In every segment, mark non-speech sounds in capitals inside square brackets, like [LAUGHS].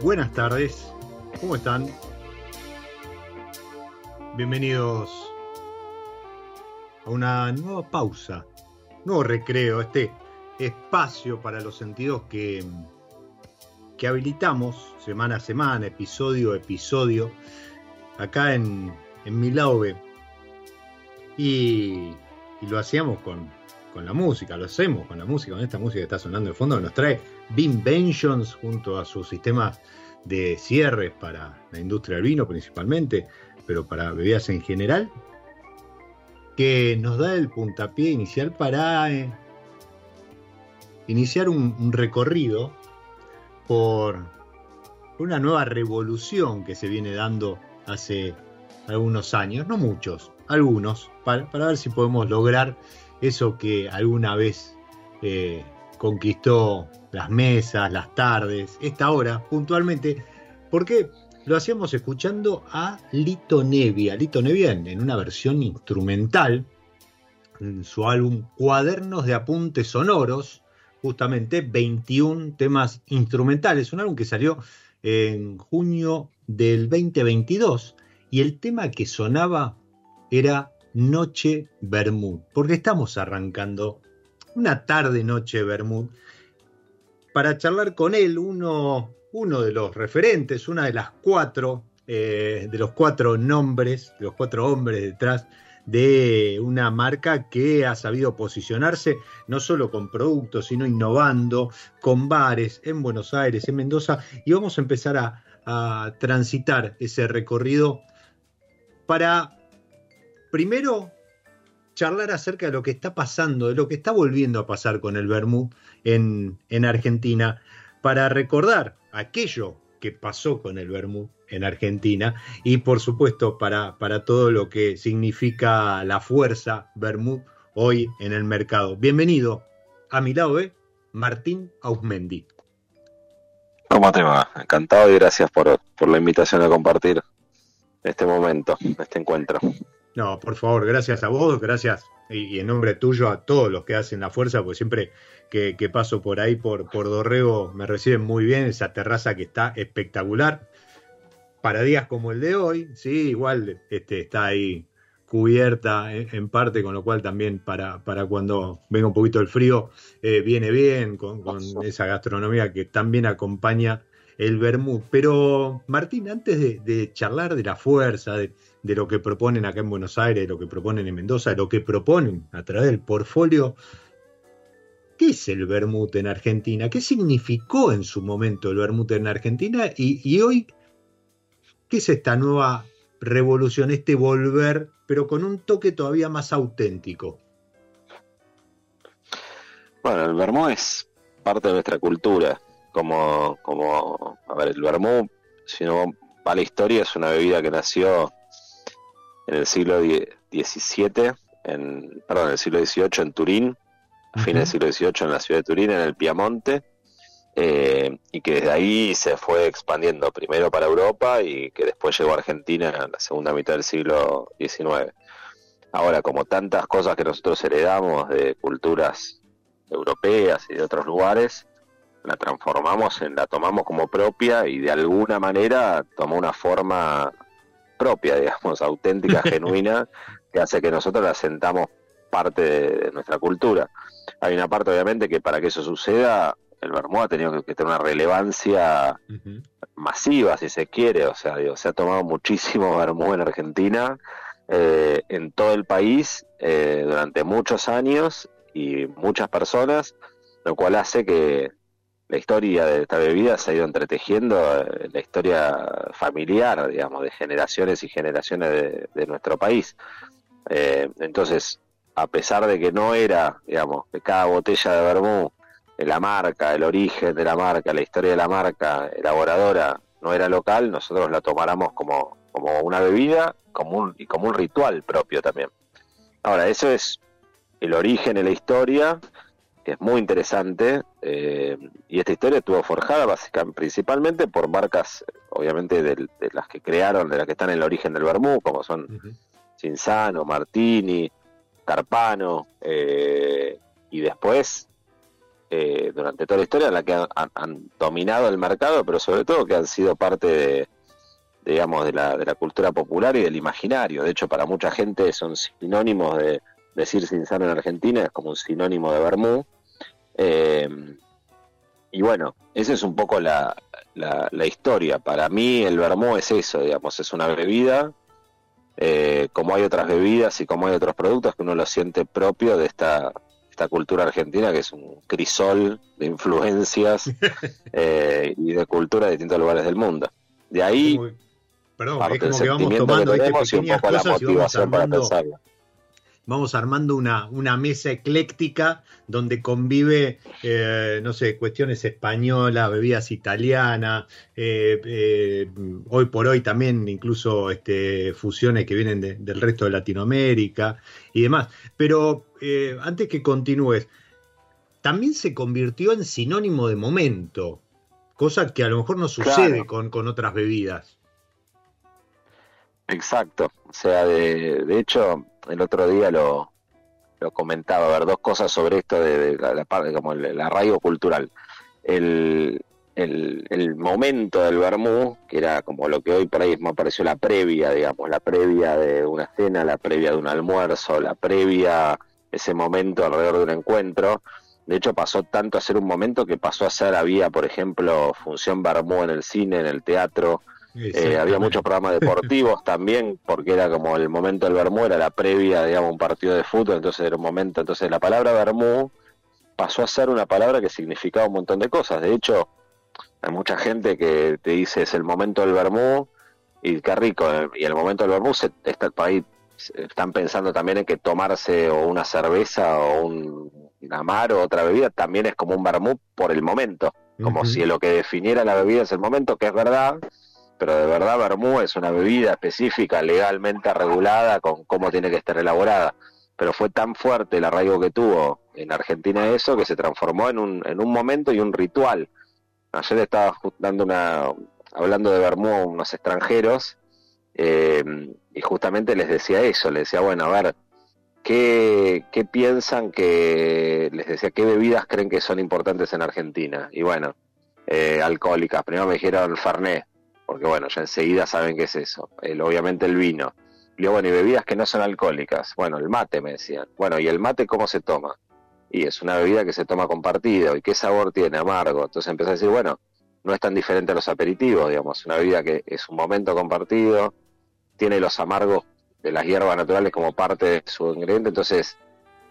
Buenas tardes, ¿cómo están? Bienvenidos a una nueva pausa, nuevo recreo, este espacio para los sentidos que, que habilitamos semana a semana, episodio a episodio, acá en, en mi Y, y lo hacíamos con, con la música, lo hacemos con la música, con esta música que está sonando de fondo, nos trae Binventions junto a sus sistemas de cierres para la industria del vino principalmente, pero para bebidas en general, que nos da el puntapié inicial para eh, iniciar un, recorrido por una nueva revolución que se viene dando hace algunos años, no muchos, algunos, para, ver si podemos lograr eso que alguna vez eh, conquistó las mesas, las tardes, esta hora puntualmente, porque lo hacíamos escuchando a Lito Nevia, Lito Nevia en, una versión instrumental, en su álbum Cuadernos de Apuntes Sonoros, justamente 21 temas instrumentales, un álbum que salió en junio del 2022 y el tema que sonaba era Noche Bermud, porque estamos arrancando una tarde noche Bermud, para charlar con él, uno, uno de los referentes, una de las cuatro, eh, de los cuatro nombres, de los cuatro hombres detrás de una marca que ha sabido posicionarse no solo con productos, sino innovando, con bares en Buenos Aires, en Mendoza, y vamos a empezar a, a transitar ese recorrido para, primero, charlar acerca de lo que está pasando, de lo que está volviendo a pasar con el Bermú en, en Argentina, para recordar aquello que pasó con el Bermú en Argentina y por supuesto para, para todo lo que significa la fuerza Bermú hoy en el mercado. Bienvenido a mi lado, ¿eh? Martín Ausmendi. ¿Cómo te va? Encantado y gracias por, por la invitación a compartir este momento, este encuentro. No, por favor, gracias a vos, gracias y, en nombre tuyo a todos los que hacen la fuerza, porque siempre que, paso por ahí, por, por Dorrego, me reciben muy bien, esa terraza que está espectacular. Para días como el de hoy, sí, igual este, está ahí cubierta en, parte, con lo cual también para, para cuando venga un poquito el frío eh, viene bien, con, esa gastronomía que también acompaña el Bermud. Pero Martín, antes de charlar de la fuerza, de, de lo que proponen acá en Buenos Aires, lo que proponen en Mendoza, lo que proponen a través del portfolio, ¿qué es el vermut en Argentina? ¿Qué significó en su momento el vermut en Argentina? Y, hoy, ¿qué es esta nueva revolución, este volver, pero con un toque todavía más auténtico? Bueno, el vermut es parte de nuestra cultura. Como, como a ver, el vermut, si no va la historia, es una bebida que nació en el siglo XVII, en, perdón, en el siglo XVIII en Turín, a fines del siglo XVIII en la ciudad de Turín, en el Piamonte, eh, y que desde ahí se fue expandiendo primero para Europa y que después llegó a Argentina en la segunda mitad del siglo XIX. Ahora, como tantas cosas que nosotros heredamos de culturas europeas y de otros lugares, la transformamos, en, la tomamos como propia y de alguna manera tomó una forma propia, digamos, auténtica, [LAUGHS] genuina, que hace que nosotros la sentamos parte de, nuestra cultura. Hay una parte, obviamente, que para que eso suceda, el Bermuda ha tenido que, tener una relevancia masiva, si se quiere. O sea, se ha tomado muchísimo [LAUGHS] Bermuda en Argentina, eh, en todo el país, eh, durante muchos años y muchas personas, lo cual hace que la historia de esta bebida se ha ido entretejiendo en la historia familiar, digamos, de generaciones y generaciones de, nuestro país. Eh, entonces, a pesar de que no era, digamos, que cada botella de vermú, la marca, el origen de la marca, la historia de la marca, elaboradora, no era local, nosotros la tomáramos como, como una bebida como y como un ritual propio también. Ahora, eso es el origen de la historia, que es muy interesante, eh, y esta historia estuvo forjada básicamente, principalmente por marcas, obviamente, de, las que crearon, de las que están en el origen del vermú, como son Cinzano, Martini, Carpano, eh, y después, eh, durante toda la historia, la que han, dominado el mercado, pero sobre todo que han sido parte de, digamos, de la, de la cultura popular y del imaginario. De hecho, para mucha gente son sinónimos de decir Cinzano en Argentina, es como un sinónimo de Bermú. Eh, y bueno, esa es un poco la, la, la, historia. Para mí el Bermú es eso, digamos, es una bebida eh, como hay otras bebidas y como hay otros productos que uno lo siente propio de esta, esta cultura argentina, que es un crisol de influencias [LAUGHS] eh, y de cultura de distintos lugares del mundo. De ahí, perdón, es como que vamos tomando pequeñas cosas y vamos armando, vamos armando una, una mesa ecléctica donde convive, eh, no sé, cuestiones españolas, bebidas italianas, eh, eh, hoy por hoy también incluso este, fusiones que vienen del resto de Latinoamérica y demás. Pero antes que continúes, también se convirtió en sinónimo de momento, cosa que a lo mejor no sucede con, con otras bebidas. Exacto, o sea, de, de hecho, el otro día lo, comentaba, a ver, dos cosas sobre esto de, la, parte, como el, arraigo cultural. El, el, momento del Bermú, que era como lo que hoy por ahí me pareció la previa, digamos, la previa de una cena, la previa de un almuerzo, la previa, ese momento alrededor de un encuentro. De hecho, pasó tanto a ser un momento que pasó a ser, había, por ejemplo, función Bermú en el cine, en el teatro, eh, había muchos programas deportivos también, porque era como el momento del Bermú, era la previa, digamos, un partido de fútbol, entonces era un momento. Entonces la palabra Bermú pasó a ser una palabra que significaba un montón de cosas. De hecho, hay mucha gente que te dice es el momento del Bermú, y qué rico, y el momento del Bermú está, ahí están pensando también en que tomarse o una cerveza o un amar o otra bebida también es como un Bermú por el momento, como si lo que definiera la bebida es el momento, que es verdad, pero de verdad Bermú es una bebida específica, legalmente regulada con cómo tiene que estar elaborada. Pero fue tan fuerte el arraigo que tuvo en Argentina eso que se transformó en un, en un momento y un ritual. Ayer estaba dando una, hablando de Bermú a unos extranjeros eh, y justamente les decía eso, les decía, bueno, a ver, ¿qué, ¿qué piensan que, les decía, qué bebidas creen que son importantes en Argentina? Y bueno, eh, alcohólicas, primero me dijeron Fernet, porque bueno, ya enseguida saben qué es eso. El, obviamente el vino. Y luego, bueno, y bebidas que no son alcohólicas. Bueno, el mate me decían. Bueno, ¿y el mate cómo se toma? Y es una bebida que se toma compartido. ¿Y qué sabor tiene? Amargo. Entonces empecé a decir, bueno, no es tan diferente a los aperitivos, digamos. Una bebida que es un momento compartido, tiene los amargos de las hierbas naturales como parte de su ingrediente. Entonces,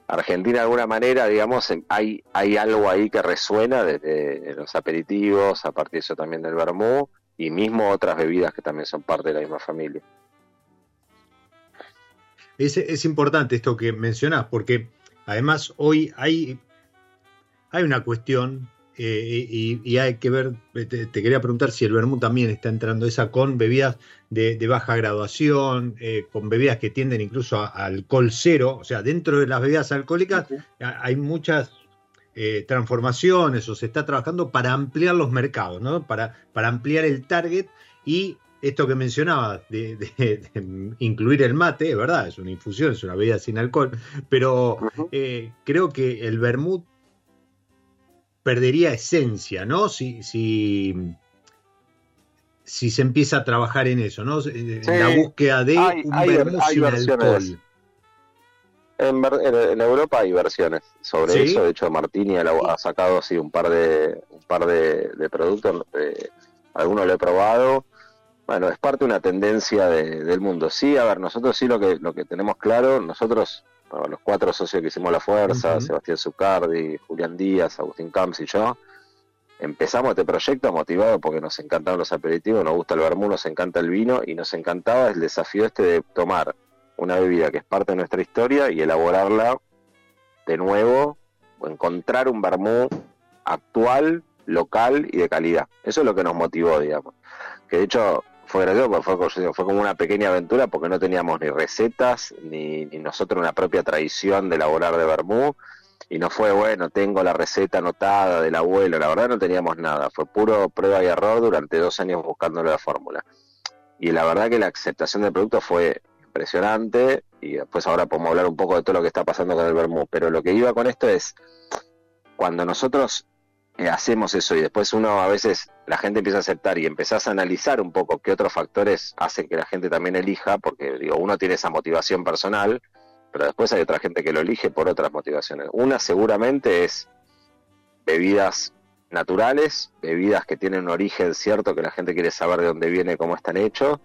Argentina de alguna manera, digamos, hay, hay algo ahí que resuena desde los aperitivos, a partir de eso también del vermú, y mismo otras bebidas que también son parte de la misma familia. Es, es importante esto que mencionás, porque además hoy hay, hay una cuestión eh, y, hay que ver, te, quería preguntar si el vermú también está entrando esa con bebidas de, baja graduación, eh, con bebidas que tienden incluso a, alcohol cero, o sea, dentro de las bebidas alcohólicas hay muchas eh, transformaciones o se está trabajando para ampliar los mercados, ¿no? para, para ampliar el target y esto que mencionaba de, incluir el mate, es verdad, es una infusión, es una bebida sin alcohol, pero creo que el vermut perdería esencia, ¿no? Si, si, si se empieza a trabajar en eso, ¿no? En la búsqueda de un vermú sin alcohol. En, Europa hay versiones sobre eso. De hecho, Martini ha sacado así un par de un par de, productos. Eh, algunos lo he probado. Bueno, es parte de una tendencia del mundo. Sí, a ver, nosotros sí lo que lo que tenemos claro, nosotros los cuatro socios que hicimos la fuerza, Sebastián Zucardi, Julián Díaz, Agustín Camps y yo, empezamos este proyecto motivado porque nos encantaban los aperitivos, nos gusta el vermú, nos encanta el vino y nos encantaba el desafío este de tomar una bebida que es parte de nuestra historia y elaborarla de nuevo o encontrar un vermú actual, local y de calidad. Eso es lo que nos motivó, digamos. Que de hecho fue gracioso, fue, fue como una pequeña aventura porque no teníamos ni recetas, ni, nosotros una propia tradición de elaborar de vermú, y no fue, bueno, tengo la receta anotada del abuelo, la verdad no teníamos nada, fue puro prueba y error durante dos años buscando la fórmula. Y la verdad que la aceptación del producto fue impresionante, y después ahora podemos hablar un poco de todo lo que está pasando con el vermú, pero lo que iba con esto es, cuando nosotros eh, hacemos eso y después uno a veces la gente empieza a aceptar y empezás a analizar un poco qué otros factores hacen que la gente también elija, porque digo, uno tiene esa motivación personal, pero después hay otra gente que lo elige por otras motivaciones. Una seguramente es bebidas naturales, bebidas que tienen un origen cierto, que la gente quiere saber de dónde viene, cómo están hechos,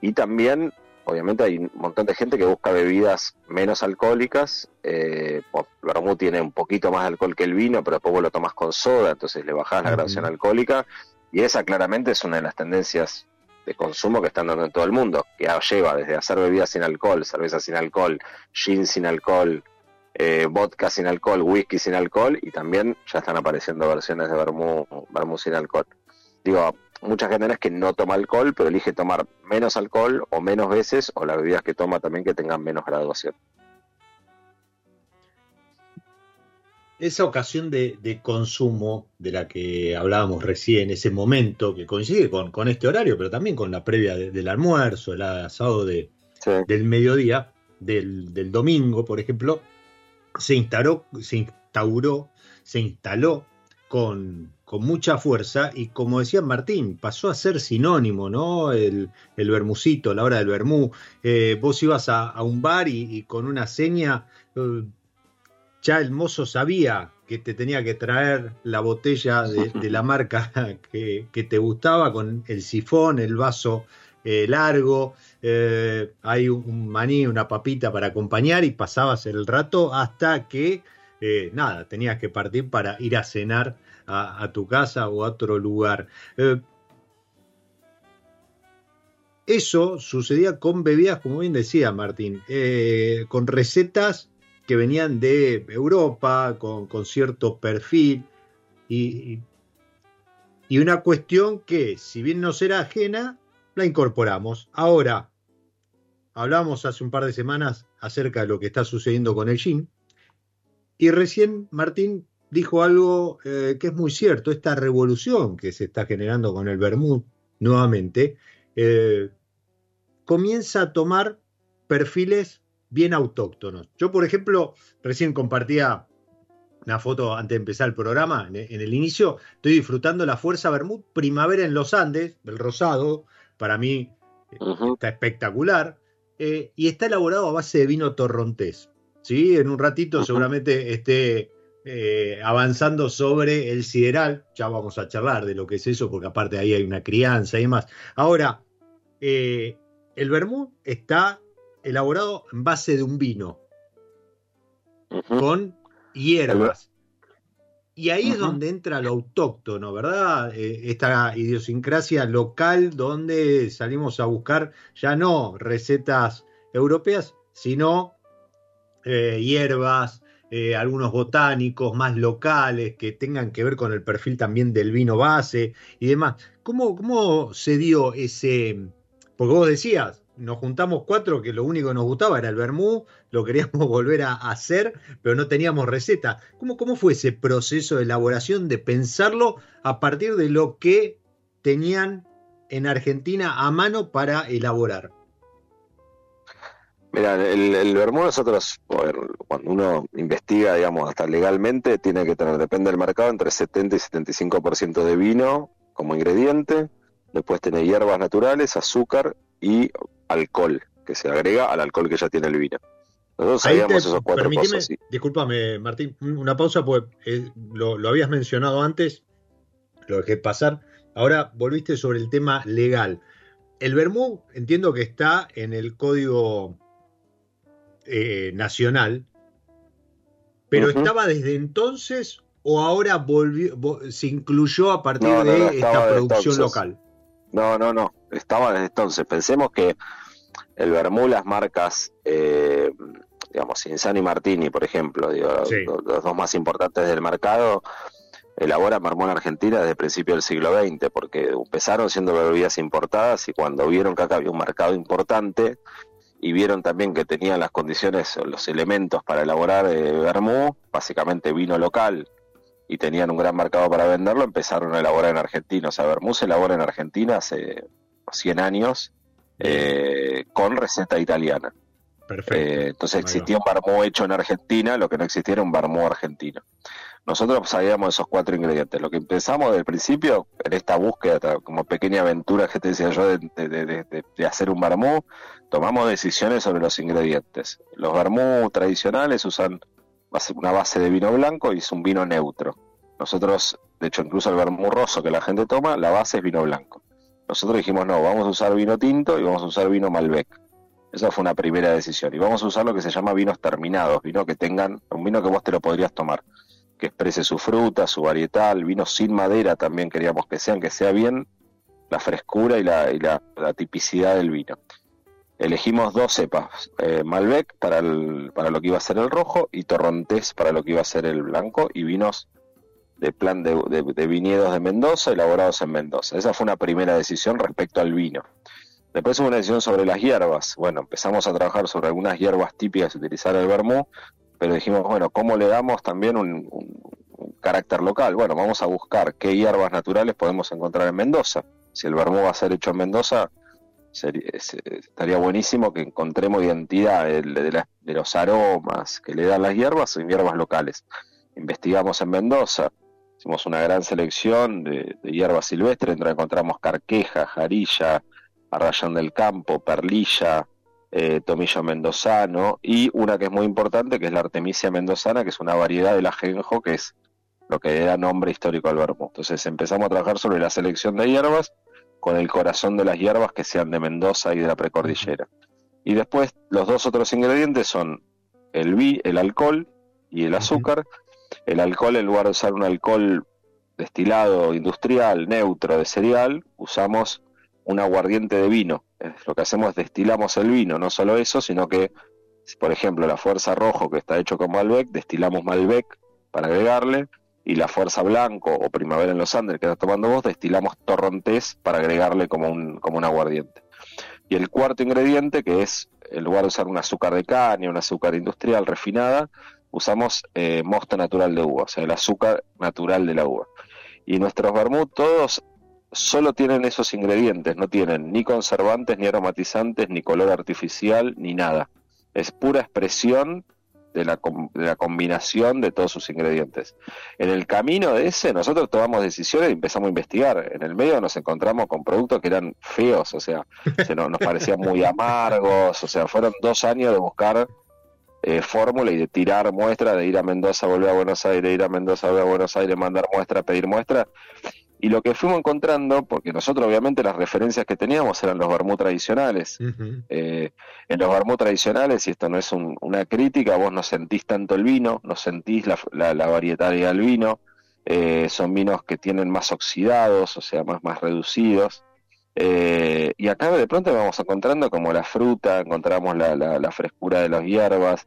y también obviamente hay un montón de gente que busca bebidas menos alcohólicas. Eh, el vermú tiene un poquito más de alcohol que el vino, pero después vos lo tomás con soda, entonces le bajás la graduación alcohólica. Y esa claramente es una de las tendencias de consumo que están dando en todo el mundo, que lleva desde hacer bebidas sin alcohol, cerveza sin alcohol, gin sin alcohol, eh, vodka sin alcohol, whisky sin alcohol, y también ya están apareciendo versiones de vermú, vermú sin alcohol. Digo, mucha gente es que no toma alcohol, pero elige tomar menos alcohol o menos veces, o las bebidas que toma también que tengan menos graduación. Esa ocasión de, consumo de la que hablábamos recién, ese momento que coincide con, este horario, pero también con la previa del almuerzo, el asado de, del mediodía, del, del, domingo, por ejemplo, se instauró, se instauró, se instaló con, mucha fuerza y como decía Martín, pasó a ser sinónimo, ¿no? El, el bermucito, la hora del vermú. Eh, vos ibas a, un bar y, con una seña, eh, ya el mozo sabía que te tenía que traer la botella de, [LAUGHS] la marca [LAUGHS] que, te gustaba con el sifón, el vaso eh, largo, hay un maní, una papita para acompañar y pasabas el rato hasta que eh, nada, tenías que partir para ir a cenar a, tu casa o a otro lugar. Eh, eso sucedía con bebidas, como bien decía Martín, eh, con recetas que venían de Europa, con, cierto perfil, y, y, una cuestión que, si bien nos era ajena, la incorporamos. Ahora, hablamos hace un par de semanas acerca de lo que está sucediendo con el gin, y recién Martín dijo algo eh, que es muy cierto, esta revolución que se está generando con el Bermud nuevamente, eh, comienza a tomar perfiles bien autóctonos. Yo, por ejemplo, recién compartía una foto antes de empezar el programa, en, el inicio, estoy disfrutando la Fuerza Bermud Primavera en los Andes, el rosado, para mí eh, está espectacular, y está elaborado a base de vino torrontés. ¿sí? En un ratito seguramente esté eh, avanzando sobre el sideral, ya vamos a charlar de lo que es eso, porque aparte ahí hay una crianza y demás. Ahora, eh, el vermú está elaborado en base de un vino. con hierbas. Y ahí es donde entra lo autóctono, ¿verdad? Eh, esta idiosincrasia local donde salimos a buscar ya no recetas europeas, sino hierbas, eh, algunos botánicos más locales que tengan que ver con el perfil también del vino base y demás. ¿Cómo, cómo se dio ese? Porque vos decías, nos juntamos cuatro que lo único que nos gustaba era el vermú, lo queríamos [LAUGHS] volver a hacer, pero no teníamos receta. ¿Cómo, ¿Cómo fue ese proceso de elaboración, de pensarlo a partir de lo que tenían en Argentina a mano para elaborar? Mira, el, el vermú nosotros, cuando uno investiga, digamos, hasta legalmente, tiene que tener, depende del mercado, entre 70 y 75% de vino como ingrediente, después tiene hierbas naturales, azúcar y alcohol, que se agrega al alcohol que ya tiene el vino. Nosotros sabíamos esos cuatro cosas. Discúlpame, Martín, una pausa, porque eh, lo, habías mencionado antes, lo dejé pasar. Ahora volviste sobre el tema legal. El Bermú entiendo que está en el código eh, nacional, pero estaba desde entonces o ahora volvió, se incluyó a partir de esta producción local. No, no, no, estaba desde entonces. Pensemos que el Bermú, las marcas, eh, digamos, Insani y Martini, por ejemplo, los, dos más importantes del mercado, elaboran Marmón Argentina desde el principio del siglo XX, porque empezaron siendo bebidas importadas y cuando vieron que acá había un mercado importante y vieron también que tenían las condiciones, los elementos para elaborar eh, básicamente vino local, y tenían un gran mercado para venderlo, empezaron a elaborar en Argentina. O sea, Vermú se elabora en Argentina hace 100 años eh, con receta italiana. Perfecto. Eh, entonces existía un Vermú hecho en Argentina, lo que no existía era un Vermú argentino. Nosotros sabíamos esos cuatro ingredientes. Lo que empezamos desde el principio, en esta búsqueda, como pequeña aventura que te decía yo de, hacer un Vermú, tomamos decisiones sobre los ingredientes. Los Vermú tradicionales usan una base de vino blanco y es un vino neutro. Nosotros, de hecho, incluso el vermú roso que la gente toma, la base es vino blanco. Nosotros dijimos, no, vamos a usar vino tinto y vamos a usar vino Malbec. Esa fue una primera decisión. Y vamos a usar lo que se llama vinos terminados, vino que tengan, un vino que vos te lo podrías tomar, que exprese su fruta, su varietal, vino sin madera también queríamos que sean, que sea bien la frescura y la, y la tipicidad del vino elegimos dos cepas, eh, Malbec para, el, para lo que iba a ser el rojo y Torrontés para lo que iba a ser el blanco y vinos de plan de, viñedos de Mendoza elaborados en Mendoza. Esa fue una primera decisión respecto al vino. Después hubo una decisión sobre las hierbas. Bueno, empezamos a trabajar sobre algunas hierbas típicas de utilizar el vermú, pero dijimos, bueno, ¿cómo le damos también un, carácter local? Bueno, vamos a buscar qué hierbas naturales podemos encontrar en Mendoza. Si el vermú va a ser hecho en Mendoza, estaría buenísimo que encontremos identidad de, los aromas que le dan las hierbas en hierbas locales. Investigamos en Mendoza, hicimos una gran selección de, hierbas silvestres, donde encontramos carqueja, jarilla, arrayán del campo, perlilla, eh, tomillo mendozano y una que es muy importante que es la artemisia mendozana, que es una variedad del ajenjo que es lo que da nombre histórico al verbo. Entonces empezamos a trabajar sobre la selección de hierbas con el corazón de las hierbas que sean de Mendoza y de la precordillera. Y después los dos otros ingredientes son el vi, el alcohol y el azúcar. El alcohol, en lugar de usar un alcohol destilado industrial, neutro, de cereal, usamos un aguardiente de vino. Lo que hacemos es destilamos el vino, no solo eso, sino que, por ejemplo, la fuerza rojo que está hecho con Malbec, destilamos Malbec para agregarle, y la Fuerza Blanco o Primavera en los Andes que estás tomando vos, destilamos torrontés para agregarle como un, como un aguardiente. Y el cuarto ingrediente, que es, en lugar de usar un azúcar de caña, un azúcar industrial refinada, usamos eh, mosto natural de uva, o sea, el azúcar natural de la uva. Y nuestros vermut todos solo tienen esos ingredientes, no tienen ni conservantes, ni aromatizantes, ni color artificial, ni nada. Es pura expresión de la, de la, combinación de todos sus ingredientes. En el camino de ese, nosotros tomamos decisiones y empezamos a investigar. En el medio nos encontramos con productos que eran feos, o sea, se nos, parecían muy amargos, o sea, fueron dos años de buscar eh, fórmula y de tirar muestra, de ir a Mendoza, volver a Buenos Aires, ir a Mendoza, volver a Buenos Aires, mandar muestra, pedir muestra. Y lo que fuimos encontrando, porque nosotros obviamente las referencias que teníamos eran los vermú tradicionales. Eh, en los vermú tradicionales, y esto no es una crítica, vos no sentís tanto el vino, no sentís la, la, variedad del vino, eh, son vinos que tienen más oxidados, o sea, más, más reducidos. Eh, y acá de pronto vamos encontrando como la fruta, encontramos la, la, frescura de las hierbas,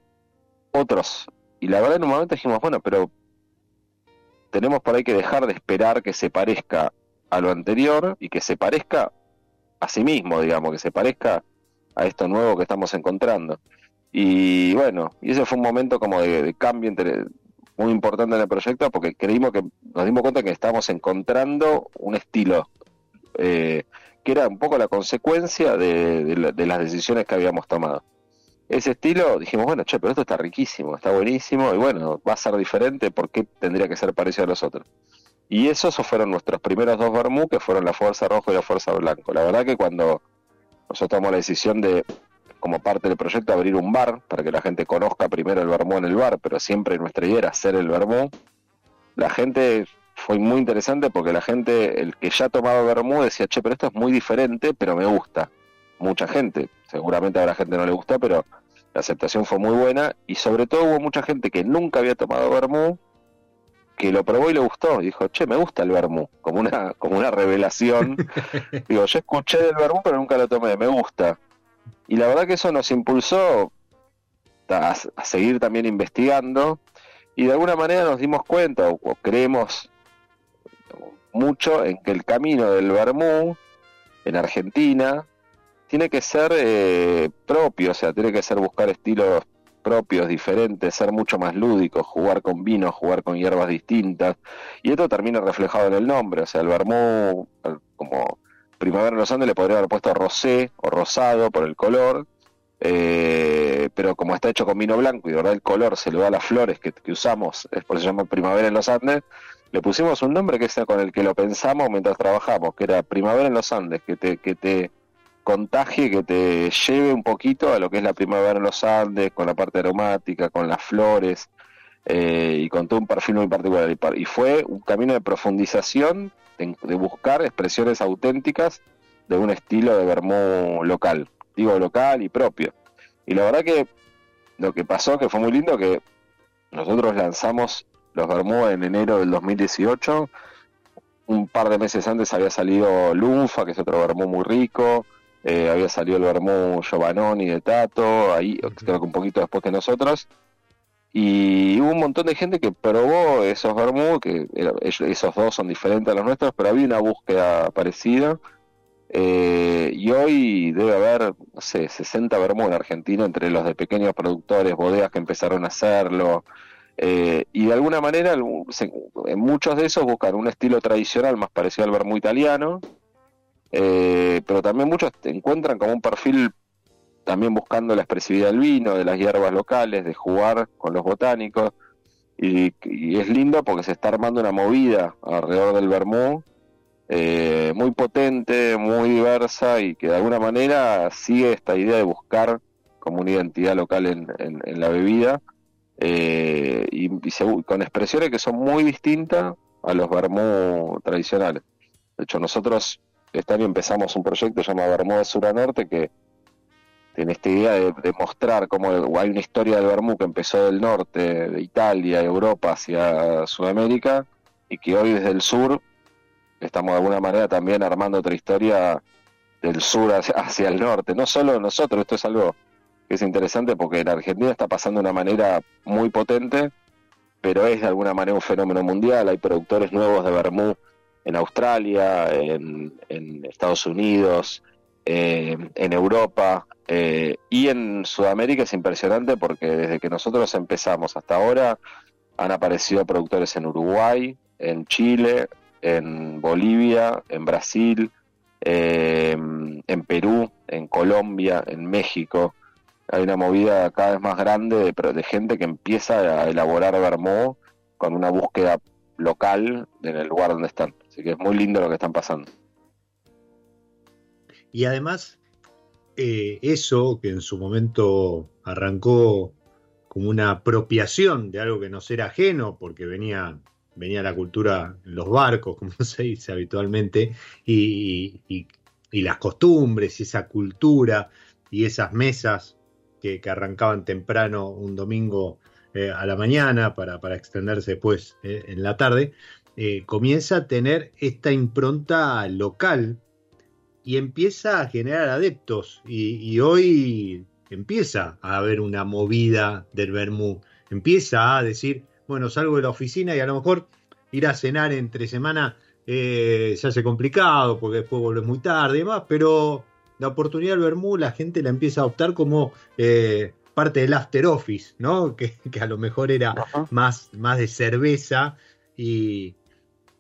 otros. Y la verdad en un momento dijimos, bueno, pero tenemos por ahí que dejar de esperar que se parezca a lo anterior y que se parezca a sí mismo, digamos, que se parezca a esto nuevo que estamos encontrando. Y bueno, y ese fue un momento como de, cambio muy importante en el proyecto porque creímos que nos dimos cuenta que estábamos encontrando un estilo eh, que era un poco la consecuencia de las decisiones que habíamos tomado ese estilo, dijimos, bueno, che, pero esto está riquísimo, está buenísimo, y bueno, va a ser diferente, ¿por qué tendría que ser parecido a los otros? Y esos fueron nuestros primeros dos vermú, que fueron la Fuerza Rojo y la Fuerza Blanco. La verdad que cuando nosotros tomamos la decisión de, como parte del proyecto, abrir un bar, para que la gente conozca primero el vermú en el bar, pero siempre nuestra idea era hacer el vermú, la gente fue muy interesante porque la gente, el que ya tomaba vermú, decía, che, pero esto es muy diferente, pero me gusta mucha gente. Seguramente la gente no le gusta, pero la aceptación fue muy buena y sobre todo hubo mucha gente que nunca había tomado vermú que lo probó y le gustó. dijo, che, me gusta el vermú, como una, como una revelación. [LAUGHS] Digo, yo escuché del vermú, pero nunca lo tomé, me gusta. Y la verdad que eso nos impulsó a, seguir también investigando y de alguna manera nos dimos cuenta o creemos mucho en que el camino del vermú en Argentina tiene que ser eh, propio, o sea, tiene que ser buscar estilos propios, diferentes, ser mucho más lúdico, jugar con vinos, jugar con hierbas distintas. Y esto termina reflejado en el nombre, o sea, el vermú, como Primavera en los Andes, le podría haber puesto rosé o rosado por el color, eh, pero como está hecho con vino blanco y de verdad el color se le da a las flores que, usamos, es por eso se llama Primavera en los Andes, le pusimos un nombre que es con el que lo pensamos mientras trabajamos, que era Primavera en los Andes, que te, que te contagie que te lleve un poquito a lo que es la primavera en los Andes, con la parte aromática, con las flores eh, y con todo un perfil muy particular. Y fue un camino de profundización, de, buscar expresiones auténticas de un estilo de vermú local, digo local y propio. Y la verdad que lo que pasó, que fue muy lindo, que nosotros lanzamos los vermú en enero del 2018. Un par de meses antes había salido Lunfa, que es otro vermú muy rico. Eh, había salido el Vermú Giovannoni de Tato, ahí creo que un poquito después que nosotros. Y hubo un montón de gente que probó esos Vermú, que esos dos son diferentes a los nuestros, pero había una búsqueda parecida. Eh, y hoy debe haber, no sé, 60 Vermú en Argentina, entre los de pequeños productores, bodegas que empezaron a hacerlo. Eh, y de alguna manera, en muchos de esos buscan un estilo tradicional más parecido al Vermú italiano, eh, pero también muchos encuentran como un perfil también buscando la expresividad del vino, de las hierbas locales, de jugar con los botánicos. Y, es lindo porque se está armando una movida alrededor del vermú eh, muy potente, muy diversa y que de alguna manera sigue esta idea de buscar como una identidad local en, la bebida eh, y, con expresiones que son muy distintas a los vermú tradicionales. De hecho, nosotros este año empezamos un proyecto llamado Bermuda Sur a Norte que tiene esta idea de, mostrar cómo hay una historia del Bermú que empezó del norte, de Italia, Europa, hacia Sudamérica, y que hoy desde el sur estamos de alguna manera también armando otra historia del sur hacia, el norte. No solo nosotros, esto es algo que es interesante porque en Argentina está pasando de una manera muy potente, pero es de alguna manera un fenómeno mundial. Hay productores nuevos de Bermú en Australia, en, Estados Unidos, en Europa eh, y en Sudamérica es impresionante porque desde que nosotros empezamos hasta ahora han aparecido productores en Uruguay, en Chile, en Bolivia, en Brasil, eh, en Perú, en Colombia, en México. Hay una movida cada vez más grande de, de gente que empieza a elaborar vermú con una búsqueda local en el lugar donde están. Así que es muy lindo lo que están pasando. Y además, eh, eso que en su momento arrancó como una apropiación de algo que nos era ajeno, porque venía venía la cultura, los barcos, como [LAUGHS] se dice habitualmente, y, las costumbres y esa cultura y esas mesas que, arrancaban temprano un domingo eh, a la mañana para, extenderse después eh, en la tarde, eh, comienza a tener esta impronta local y empieza a generar adeptos. Y, hoy empieza a haber una movida del Bermú. Empieza a decir, bueno, salgo de la oficina y a lo mejor ir a cenar entre semana se hace complicado porque después vuelves muy tarde y demás, pero la oportunidad del Bermú la gente la empieza a optar como parte del after office, ¿no? [LAUGHS] Que, a lo mejor era más, más de cerveza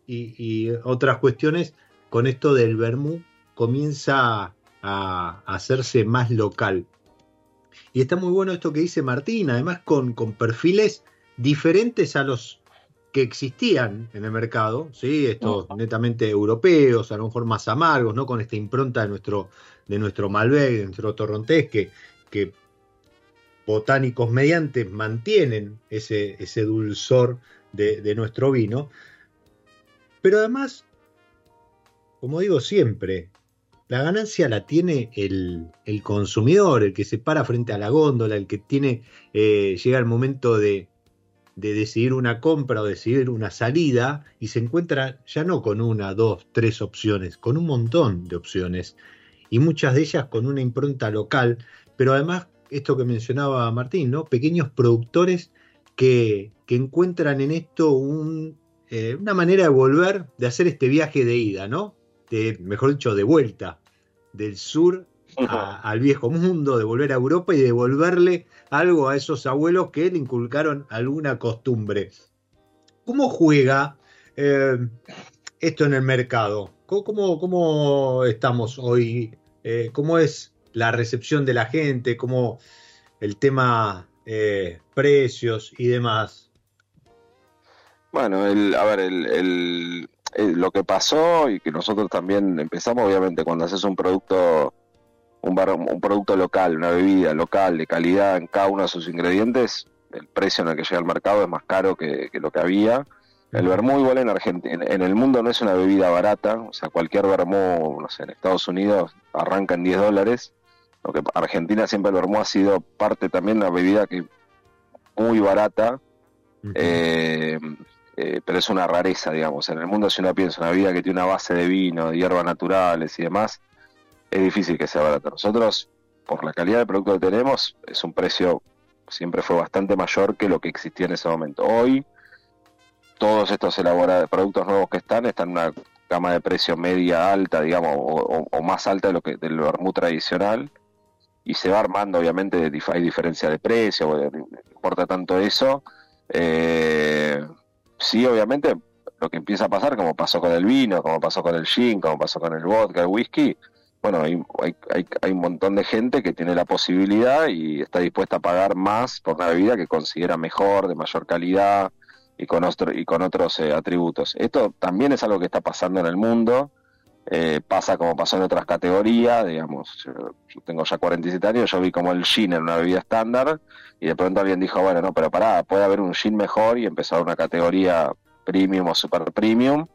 y, otras cuestiones. Con esto del vermú comienza a, hacerse más local. Y está muy bueno esto que dice Martín, además con, con perfiles diferentes a los que existían en el mercado, ¿sí? estos netamente europeos, a lo mejor más amargos, ¿no? con esta impronta de nuestro, de nuestro Malbec, de nuestro Torrontés, que, que botánicos mediante mantienen ese, ese dulzor de, nuestro vino. Pero además, como digo siempre, la ganancia la tiene el, consumidor, el que se para frente a la góndola, el que tiene, eh, llega el momento de, de, decidir una compra o decidir una salida y se encuentra ya no con una, dos, tres opciones, con un montón de opciones y muchas de ellas con una impronta local, pero además esto que mencionaba Martín, ¿no? Pequeños productores que, encuentran en esto eh, una manera de volver, de hacer este viaje de ida, ¿no? De, mejor dicho, de vuelta del sur al viejo mundo, de volver a Europa y devolverle algo a esos abuelos que le inculcaron alguna costumbre. ¿Cómo juega eh, esto en el mercado? ¿Cómo, cómo estamos hoy? Eh, ¿Cómo es la recepción de la gente, como el tema eh, precios y demás. Bueno, el, a ver, el, lo que pasó y que nosotros también empezamos, obviamente, cuando haces un producto, un, un producto local, una bebida local de calidad en cada uno de sus ingredientes, el precio en el que llega al mercado es más caro que, lo que había. El vermú igual en Argentina, en el mundo no es una bebida barata, o sea, cualquier vermú, no sé, en Estados Unidos arranca en 10 dólares, que Argentina siempre el vermú ha sido parte también de una bebida que muy barata, eh, eh, pero es una rareza, digamos. En el mundo, si uno piensa una bebida que tiene una base de vino, de hierbas naturales y demás, es difícil que sea barata. Nosotros, por la calidad del producto que tenemos, es un precio siempre fue bastante mayor que lo que existía en ese momento. Hoy, todos estos elaborados, productos nuevos que están, están en una gama de precio media alta, digamos, o, más alta de lo que del vermú tradicional y se va armando, obviamente, hay diferencia de precio, no importa tanto eso. Eh, sí, obviamente, lo que empieza a pasar, como pasó con el vino, como pasó con el gin, como pasó con el vodka, el whisky, bueno, hay, hay, hay, un montón de gente que tiene la posibilidad y está dispuesta a pagar más por una bebida que considera mejor, de mayor calidad y con, y con otros eh, atributos. Esto también es algo que está pasando en el mundo eh, pasa como pasó en otras categorías, digamos, yo, tengo ya 47 años, yo vi como el gin en una bebida estándar y de pronto alguien dijo, bueno, no, pero pará, puede haber un gin mejor y empezar una categoría premium o super premium.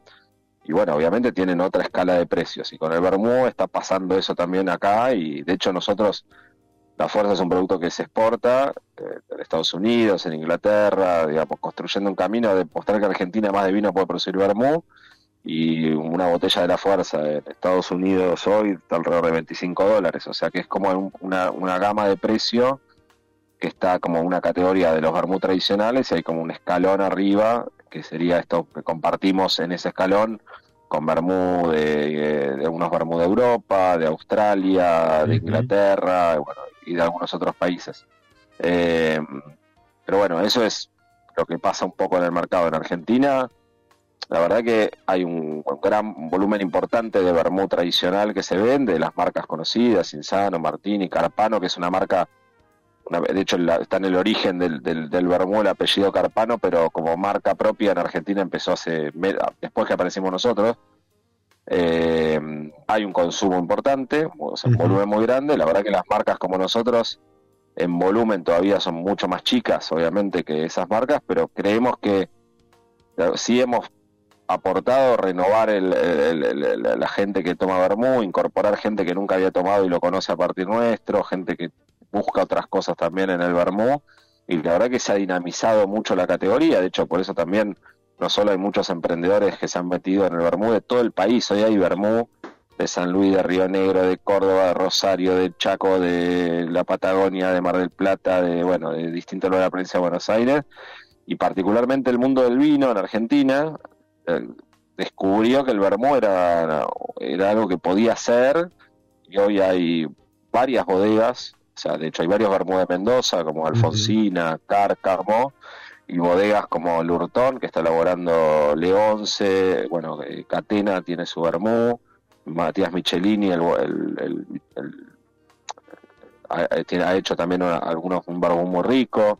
Y bueno, obviamente tienen otra escala de precios y con el Bermú está pasando eso también acá y de hecho nosotros, la Fuerza es un producto que se exporta eh, en Estados Unidos, en Inglaterra, digamos, construyendo un camino de mostrar que Argentina más de vino puede producir Bermú y una botella de la fuerza en Estados Unidos hoy está alrededor de 25 dólares, o sea que es como una, una gama de precio que está como una categoría de los vermú tradicionales y hay como un escalón arriba, que sería esto que compartimos en ese escalón con vermú de, unos vermú de Europa, de Australia, de Inglaterra y de algunos otros países. Eh, pero bueno, eso es lo que pasa un poco en el mercado en Argentina la verdad que hay un gran volumen importante de vermú tradicional que se vende, las marcas conocidas, Insano, Martini, Carpano, que es una marca, de hecho está en el origen del, del, vermú el apellido Carpano, pero como marca propia en Argentina empezó hace, después que aparecimos nosotros, eh, hay un consumo importante, un volumen muy grande, la verdad que las marcas como nosotros en volumen todavía son mucho más chicas, obviamente, que esas marcas, pero creemos que sí hemos aportado renovar la gente que toma vermú, incorporar gente que nunca había tomado y lo conoce a partir nuestro, gente que busca otras cosas también en el vermú y la verdad que se ha dinamizado mucho la categoría, de hecho por eso también no solo hay muchos emprendedores que se han metido en el vermú de todo el país, hoy hay vermú de San Luis, de Río Negro, de Córdoba, de Rosario, de Chaco, de la Patagonia, de Mar del Plata, de bueno, de distintos lugares de la provincia de Buenos Aires. Y particularmente el mundo del vino en Argentina descubrió que el vermú era, era algo que podía ser y hoy hay varias bodegas, o sea, de hecho hay varios vermú de Mendoza como Alfonsina, Cárcamo y bodegas como Lurtón que está elaborando Leonce, bueno, eh, Catena tiene su vermú, Matías Michelini el, ha, hecho también algunos un vermú muy rico,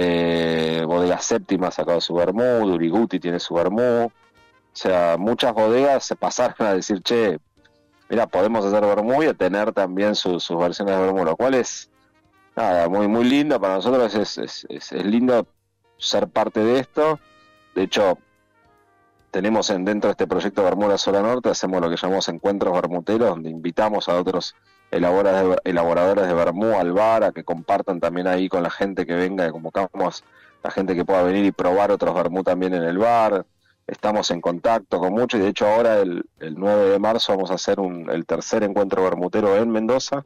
eh, Bodega Séptima ha sacado su vermú, Duriguti tiene su vermú. O sea, muchas bodegas se pasaron a decir, che, mira, podemos hacer vermú y tener también sus versiones de vermú, lo cual es nada, muy, muy lindo. Para nosotros es, es, es, lindo ser parte de esto. De hecho, tenemos en, dentro de este proyecto Bermuda Sola Norte, hacemos lo que llamamos encuentros bermuteros, donde invitamos a otros elaboradores de vermú al bar a que compartan también ahí con la gente que venga, que convocamos la gente que pueda venir y probar otros vermú también en el bar. Estamos en contacto con muchos y de hecho ahora el, 9 de marzo vamos a hacer un, el tercer encuentro bermutero en Mendoza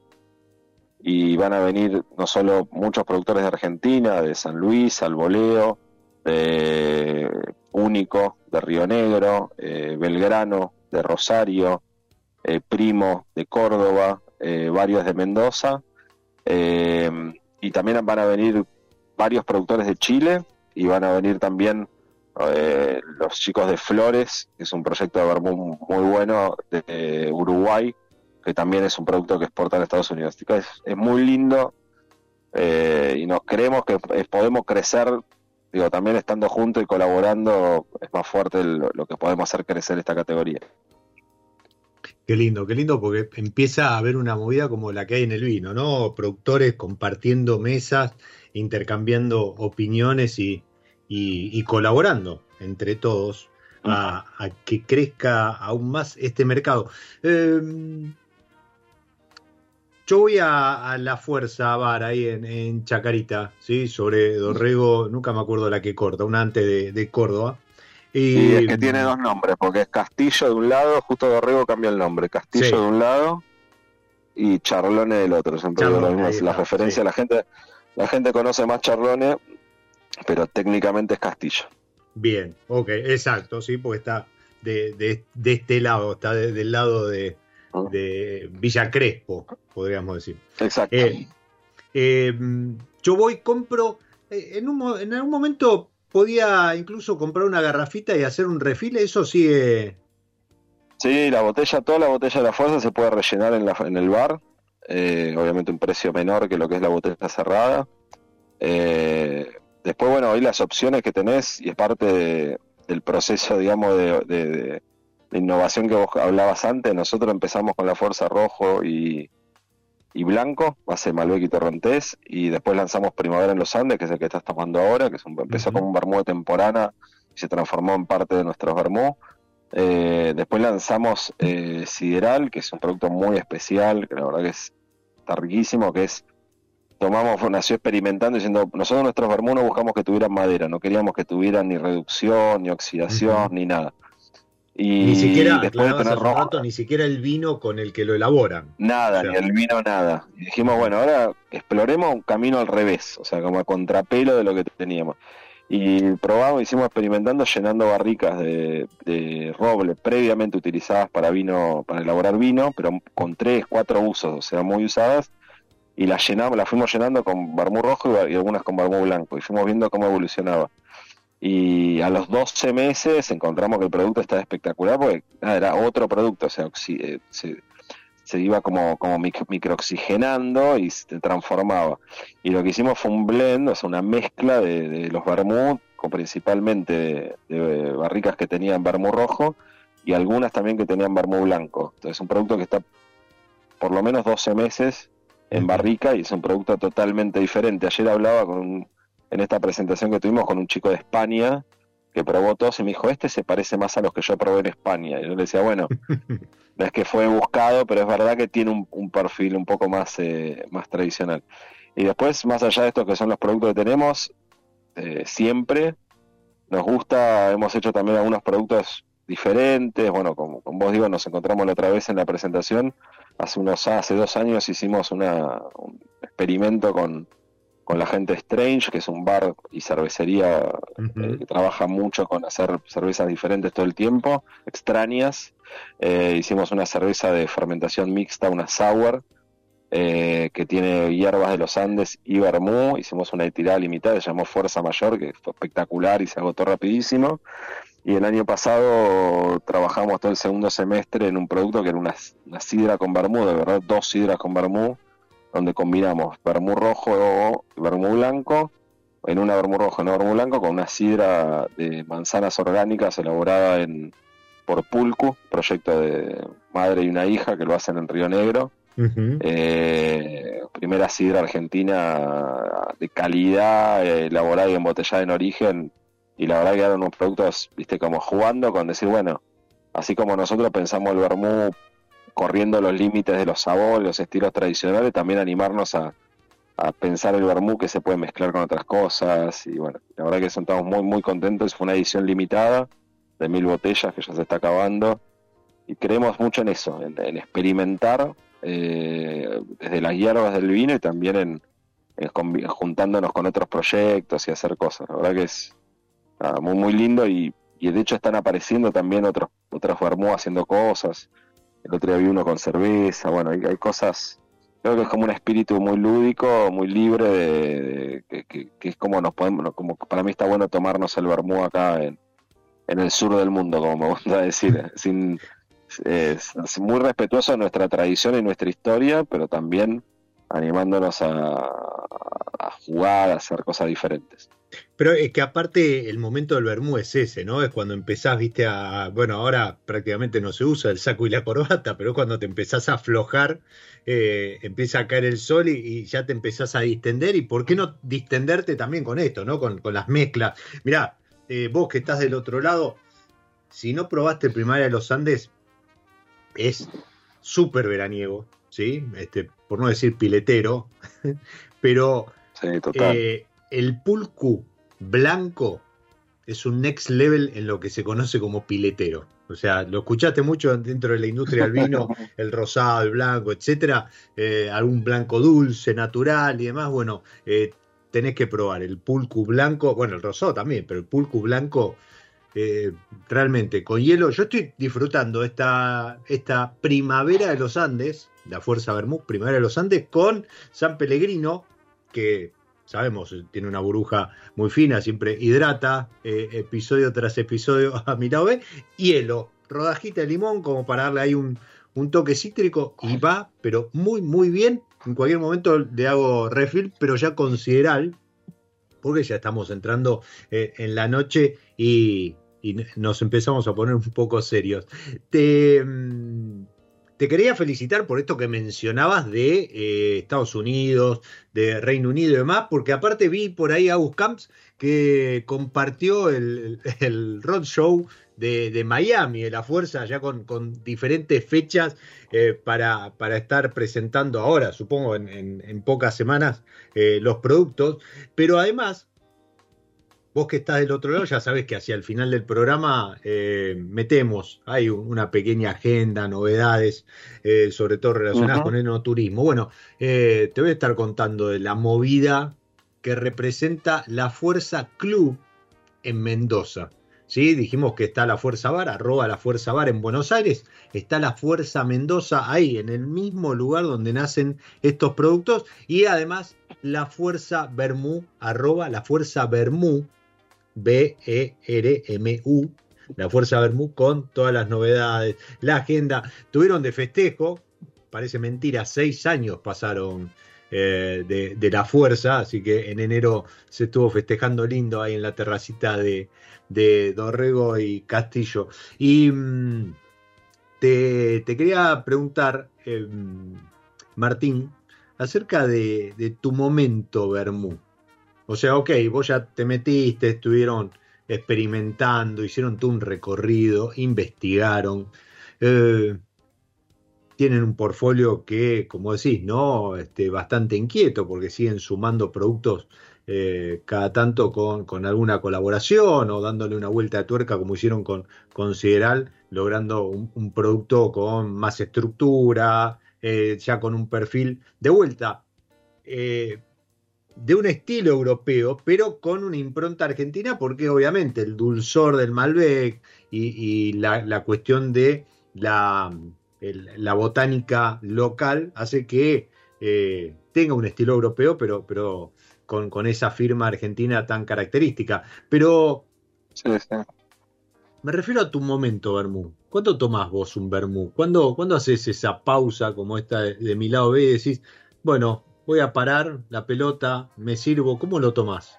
y van a venir no solo muchos productores de Argentina, de San Luis, Alboleo, de Único, de Río Negro, eh, Belgrano, de Rosario, eh, Primo, de Córdoba, eh, varios de Mendoza, eh, y también van a venir varios productores de Chile y van a venir también eh, los chicos de Flores, que es un proyecto de vermú muy bueno de Uruguay, que también es un producto que exporta a Estados Unidos. Es, es muy lindo y nos creemos que podemos crecer, digo, también estando juntos y colaborando, es más fuerte lo que podemos hacer crecer esta categoría. Qué lindo, qué lindo, porque empieza a haber una movida como la que hay en el vino, ¿no? Productores compartiendo mesas, intercambiando opiniones y, colaborando entre todos a, que crezca aún más este mercado. Em, yo voy a, la fuerza bar ahí en, Chacarita, ¿sí? Sobre Dorrego, nunca me acuerdo la que corta, una antes de Córdoba. Y es que tiene dos nombres, porque es Castillo de un lado, justo Dorrego cambia el nombre, Castillo de un lado y Charlone del otro. Siempre la referencia, la gente la gente conoce más Charlone, pero técnicamente es Castillo. Bien, ok, exacto, sí, porque está de, de, este lado, está del lado de, ah. de, Villa Crespo, podríamos decir. Exacto. Eh, eh, yo voy, compro, eh, en, un, en algún momento podía incluso comprar una garrafita y hacer un refil, eso sigue. Sí, la botella, toda la botella de la fuerza se puede rellenar en, la, en el bar, eh, obviamente un precio menor que lo que es la botella cerrada. Eh, después, bueno, hoy las opciones que tenés, y es parte del proceso, digamos, de, de, innovación que vos hablabas antes, nosotros empezamos con la fuerza rojo y, y blanco, base Malbec y Torrontés, y después lanzamos Primavera en los Andes, que es el que estás tomando ahora, que es empezó como un vermú de temporana y se transformó en parte de nuestros vermú. Eh, después lanzamos eh, Sideral, que es un producto muy especial, que la verdad que es, está riquísimo, que es, tomamos, nació experimentando diciendo, nosotros nuestros vermú no buscamos que tuvieran madera, no queríamos que tuvieran ni reducción, ni oxidación, ni nada. Y ni siquiera, después de ni siquiera el vino con el que lo elaboran. Nada, ni el vino nada. Y dijimos, bueno, ahora exploremos un camino al revés, o sea, como a contrapelo de lo que teníamos. Y probamos, hicimos experimentando llenando barricas de, roble previamente utilizadas para vino, para elaborar vino, pero con tres, cuatro usos, o sea, muy usadas. Y las llenamos, las fuimos llenando con barmú rojo y algunas con barmú blanco. Y fuimos viendo cómo evolucionaba y a los 12 meses encontramos que el producto estaba espectacular porque era otro producto, o sea, eh, se, iba como, como microoxigenando y se transformaba. Y lo que hicimos fue un blend, o sea, una mezcla de, los vermouth, principalmente de, barricas que tenían vermú rojo y algunas también que tenían vermú blanco. Entonces, es un producto que está por lo menos 12 meses en barrica y es un producto totalmente diferente. Ayer hablaba con un en esta presentación que tuvimos con un chico de España que probó todos y me dijo, este se parece más a los que yo probé en España. Y yo le decía, bueno, [LAUGHS] no es que fue buscado, pero es verdad que tiene un, perfil un poco más, eh, más tradicional. Y después, más allá de esto que son los productos que tenemos, eh, siempre nos gusta, hemos hecho también algunos productos diferentes, bueno, como, vos digo, nos encontramos la otra vez en la presentación, hace unos hace dos años hicimos una, un experimento con, con la gente Strange, que es un bar y cervecería eh, que trabaja mucho con hacer cervezas diferentes todo el tiempo, extrañas. Eh, hicimos una cerveza de fermentación mixta, una sour, eh, que tiene hierbas de los Andes y vermú. Hicimos una tirada limitada, se llamó Fuerza Mayor, que fue espectacular y se agotó rapidísimo. Y el año pasado trabajamos todo el segundo semestre en un producto que era una, una sidra con vermú, de verdad, dos sidras con vermú donde combinamos vermú rojo y vermú blanco, en una vermú rojo y una vermú blanco, con una sidra de manzanas orgánicas elaborada en, por Pulcu, proyecto de madre y una hija que lo hacen en Río Negro. Eh, primera sidra argentina de calidad, elaborada y embotellada en origen. Y la verdad que eran unos productos, viste, como jugando con decir, bueno, así como nosotros pensamos el vermú corriendo los límites de los sabores, los estilos tradicionales, también animarnos a, pensar el vermú que se puede mezclar con otras cosas. Y bueno, la verdad que estamos muy, muy contentos. Fue una edición limitada de mil botellas que ya se está acabando. Y creemos mucho en eso, en, experimentar eh, desde las hierbas del vino y también en, juntándonos con otros proyectos y hacer cosas. La verdad que es muy, muy lindo y, y de hecho están apareciendo también otros, otros vermú haciendo cosas el otro día vi uno con cerveza, bueno, hay, cosas, creo que es como un espíritu muy lúdico, muy libre, de, que, es como nos podemos, como para mí está bueno tomarnos el vermú acá en, en el sur del mundo, como me gusta [LAUGHS] decir, sin, es, muy respetuoso de nuestra tradición y nuestra historia, pero también animándonos a, jugar, a hacer cosas diferentes. Pero es que aparte el momento del vermú es ese, ¿no? Es cuando empezás, viste, a. Bueno, ahora prácticamente no se usa el saco y la corbata, pero es cuando te empezás a aflojar, eh, empieza a caer el sol y, ya te empezás a distender. ¿Y por qué no distenderte también con esto, ¿no? Con, las mezclas. Mirá, eh, vos que estás del otro lado, si no probaste primaria de los Andes, es súper veraniego, ¿sí? Este, por no decir piletero, [LAUGHS] pero. Sí, total. Eh, el pulcu blanco es un next level en lo que se conoce como piletero. O sea, lo escuchaste mucho dentro de la industria del vino, [LAUGHS] el rosado, el blanco, etcétera, eh, algún blanco dulce, natural y demás. Bueno, eh, tenés que probar el pulcu blanco, bueno, el rosado también, pero el pulcu blanco eh, realmente con hielo. Yo estoy disfrutando esta, esta primavera de los Andes, la Fuerza Bermú, primavera de los Andes, con San Pellegrino, que sabemos, tiene una burbuja muy fina, siempre hidrata, eh, episodio tras episodio [LAUGHS] a mi lado hielo, rodajita de limón como para darle ahí un, toque cítrico y va, pero muy, muy bien. En cualquier momento le hago refill, pero ya consideral, porque ya estamos entrando eh, en la noche y, y, nos empezamos a poner un poco serios. Te, mm, te quería felicitar por esto que mencionabas de eh, Estados Unidos, de Reino Unido y demás, porque aparte vi por ahí a Gus Camps que compartió el, el roadshow de, Miami, de la fuerza, ya con, diferentes fechas eh, para, para, estar presentando ahora, supongo en, pocas semanas, eh, los productos. Pero además, Vos que estás del otro lado ya sabes que hacia el final del programa eh, metemos, hay una pequeña agenda, novedades, eh, sobre todo relacionadas con el no turismo. Bueno, eh, te voy a estar contando de la movida que representa la Fuerza Club en Mendoza. ¿Sí? Dijimos que está la Fuerza Bar, arroba la Fuerza Bar en Buenos Aires, está la Fuerza Mendoza ahí, en el mismo lugar donde nacen estos productos, y además la Fuerza Bermú, arroba la Fuerza Bermú B-E-R-M-U, la Fuerza Bermú, con todas las novedades, la agenda. Tuvieron de festejo, parece mentira, seis años pasaron eh, de, la Fuerza, así que en enero se estuvo festejando lindo ahí en la terracita de, de Dorrego y Castillo. Y mm, te, quería preguntar, em, Martín, acerca de, tu momento Bermú. O sea, ok, vos ya te metiste, estuvieron experimentando, hicieron todo un recorrido, investigaron. Eh, tienen un portfolio que, como decís, ¿no? Este, bastante inquieto porque siguen sumando productos eh, cada tanto con, alguna colaboración o dándole una vuelta de tuerca como hicieron con, con Sideral, logrando un, producto con más estructura, eh, ya con un perfil de vuelta. Eh, de un estilo europeo, pero con una impronta argentina, porque obviamente el dulzor del Malbec y, la, cuestión de la, la, botánica local hace que tenga un estilo europeo, pero, pero con, esa firma argentina tan característica. Pero me refiero a tu momento, Bermú. ¿Cuándo tomás vos un Bermú? ¿Cuándo, haces esa pausa como esta de, mi lado B y decís, bueno, voy a parar la pelota, me sirvo? ¿Cómo lo tomás?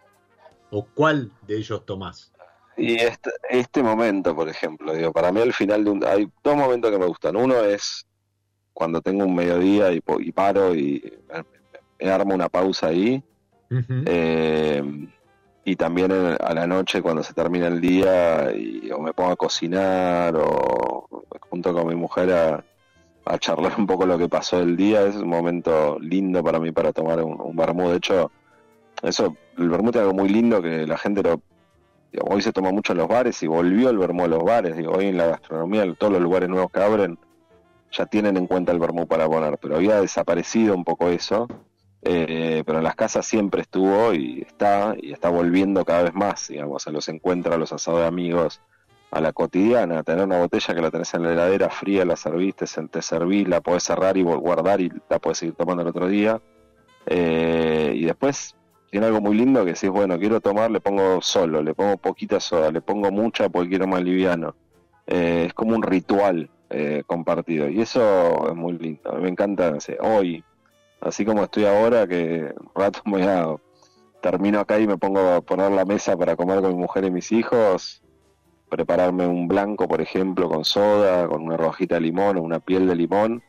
¿O cuál de ellos tomás? Y este, este momento, por ejemplo, digo, para mí al final de un, hay dos momentos que me gustan. Uno es cuando tengo un mediodía y, y paro y me, armo una pausa ahí eh, y también a la noche cuando se termina el día y o me pongo a cocinar o junto con mi mujer a, charlar un poco lo que pasó el día, es un momento lindo para mí para tomar un, un De hecho, eso, el vermut es algo muy lindo que la gente lo... hoy se toma mucho en los bares y volvió el vermut a los bares. Digo, hoy en la gastronomía, todos los lugares nuevos que abren ya tienen en cuenta el vermut para poner, pero había desaparecido un poco eso. Eh, pero en las casas siempre estuvo y está, y está volviendo cada vez más, digamos, a los encuentros, a los asados de amigos, a la cotidiana, tener una botella que la tenés en la heladera fría, la serviste, te servís, la podés cerrar y guardar y la podés seguir tomando el otro día. Eh, y después tiene algo muy lindo que si es bueno, quiero tomar, le pongo solo, le pongo poquita soda, le pongo mucha porque quiero más liviano. Eh, es como un ritual compartido y eso es muy lindo. Me encanta, hoy, así como estoy ahora, que rato voy a termino acá y me pongo a poner la mesa para comer con mi mujer y mis hijos, prepararme un blanco, por ejemplo, con soda, con una rojita de limón o una piel de limón,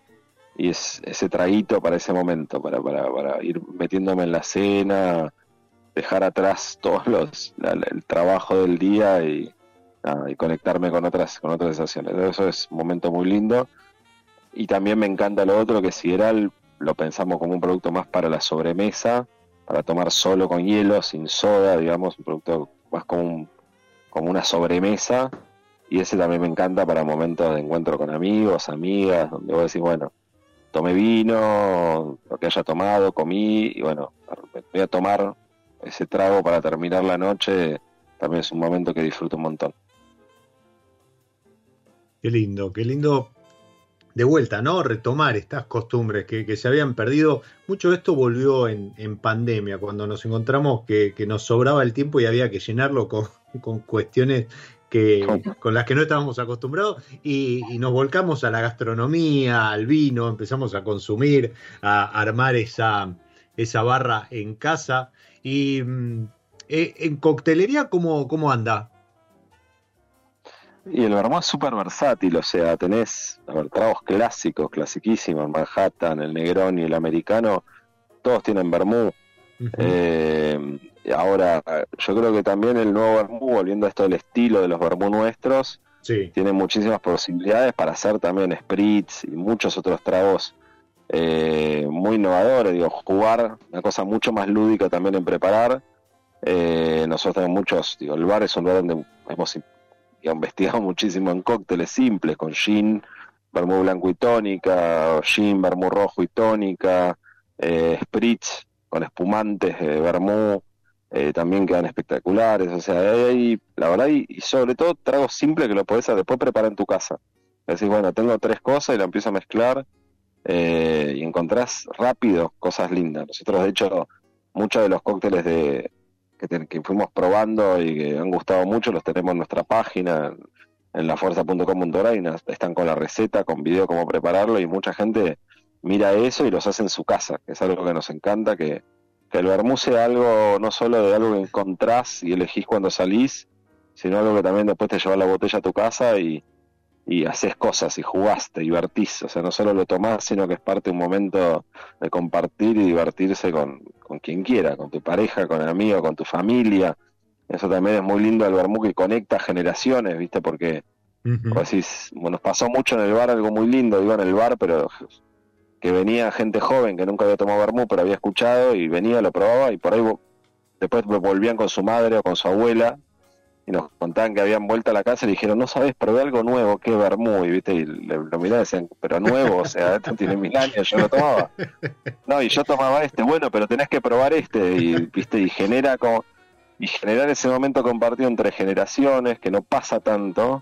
y es ese traguito para ese momento, para, para, para ir metiéndome en la cena, dejar atrás [LAUGHS] todos los el trabajo del día y, conectarme con otras con otras sensaciones. Eso es un momento muy lindo. Y también me encanta lo otro que si era lo pensamos como un producto más para la sobremesa, para tomar solo con hielo, sin soda, digamos, un producto más como, como una sobremesa. Y ese también me encanta para momentos de encuentro con amigos, amigas, donde vos decís, bueno, tomé vino, lo que haya tomado, comí, y bueno, voy a tomar ese trago para terminar la noche, también es un momento que disfruto un montón. Qué lindo, qué lindo de vuelta, ¿no? Retomar estas costumbres que, se habían perdido. Mucho de esto volvió en, pandemia, cuando nos encontramos que, nos sobraba el tiempo y había que llenarlo con, [LAUGHS] cuestiones que, con las que no estábamos acostumbrados y, nos volcamos a la gastronomía, al vino, empezamos a consumir, a armar esa, esa barra en casa. Y mm, eh, en coctelería, ¿cómo, cómo anda? Y el vermouth es súper versátil, o sea, tenés a tragos clásicos, clasiquísimos, Manhattan, el Negroni, el americano, todos tienen vermouth. Eh, ahora, yo creo que también el nuevo vermouth, volviendo a esto del estilo de los vermouth nuestros, tiene muchísimas posibilidades para hacer también spritz y muchos otros tragos eh, muy innovadores, digo, jugar, una cosa mucho más lúdica también en preparar. Eh, nosotros tenemos muchos, digo, el bar es un lugar donde hemos y han investigado [LAUGHS] muchísimo en cócteles simples, con gin, vermú blanco y tónica, gin, vermú rojo y tónica, eh, spritz con espumantes de vermú, eh, también quedan espectaculares, o sea, hay, la verdad, y, sobre todo tragos simples que lo podés después preparar en tu casa. Decís, bueno, tengo tres cosas y la empiezo a mezclar eh, y encontrás rápido cosas lindas. Nosotros, de hecho, muchos de los cócteles de, que, fuimos probando y que han gustado mucho, los tenemos en nuestra página, en lafuerza.com.ar, y están con la receta, con video cómo prepararlo, y mucha gente mira eso y los hace en su casa, que es algo que nos encanta, que, que el vermú sea algo, no solo de algo que encontrás y elegís cuando salís, sino algo que también después te lleva la botella a tu casa y, y haces cosas y jugás, te divertís, o sea, no solo lo tomás, sino que es parte de un momento de compartir y divertirse con, quien quiera, con tu pareja, con el amigo, con tu familia, Eso también es muy lindo el vermú que conecta generaciones, ¿viste? Porque bueno, nos pasó mucho en el bar algo muy lindo, digo en el bar, pero que venía gente joven que nunca había tomado vermú, pero había escuchado y venía, lo probaba y por ahí después volvían con su madre o con su abuela y nos contaban que habían vuelto a la casa y dijeron, no sabes, probé algo nuevo, qué vermú, y viste, y lo miraban y decían, pero nuevo, o sea, esto tiene mil años, yo lo tomaba. No, y yo tomaba este, bueno, pero tenés que probar este, y viste, y genera como, y generar ese momento compartido entre generaciones, que no pasa tanto,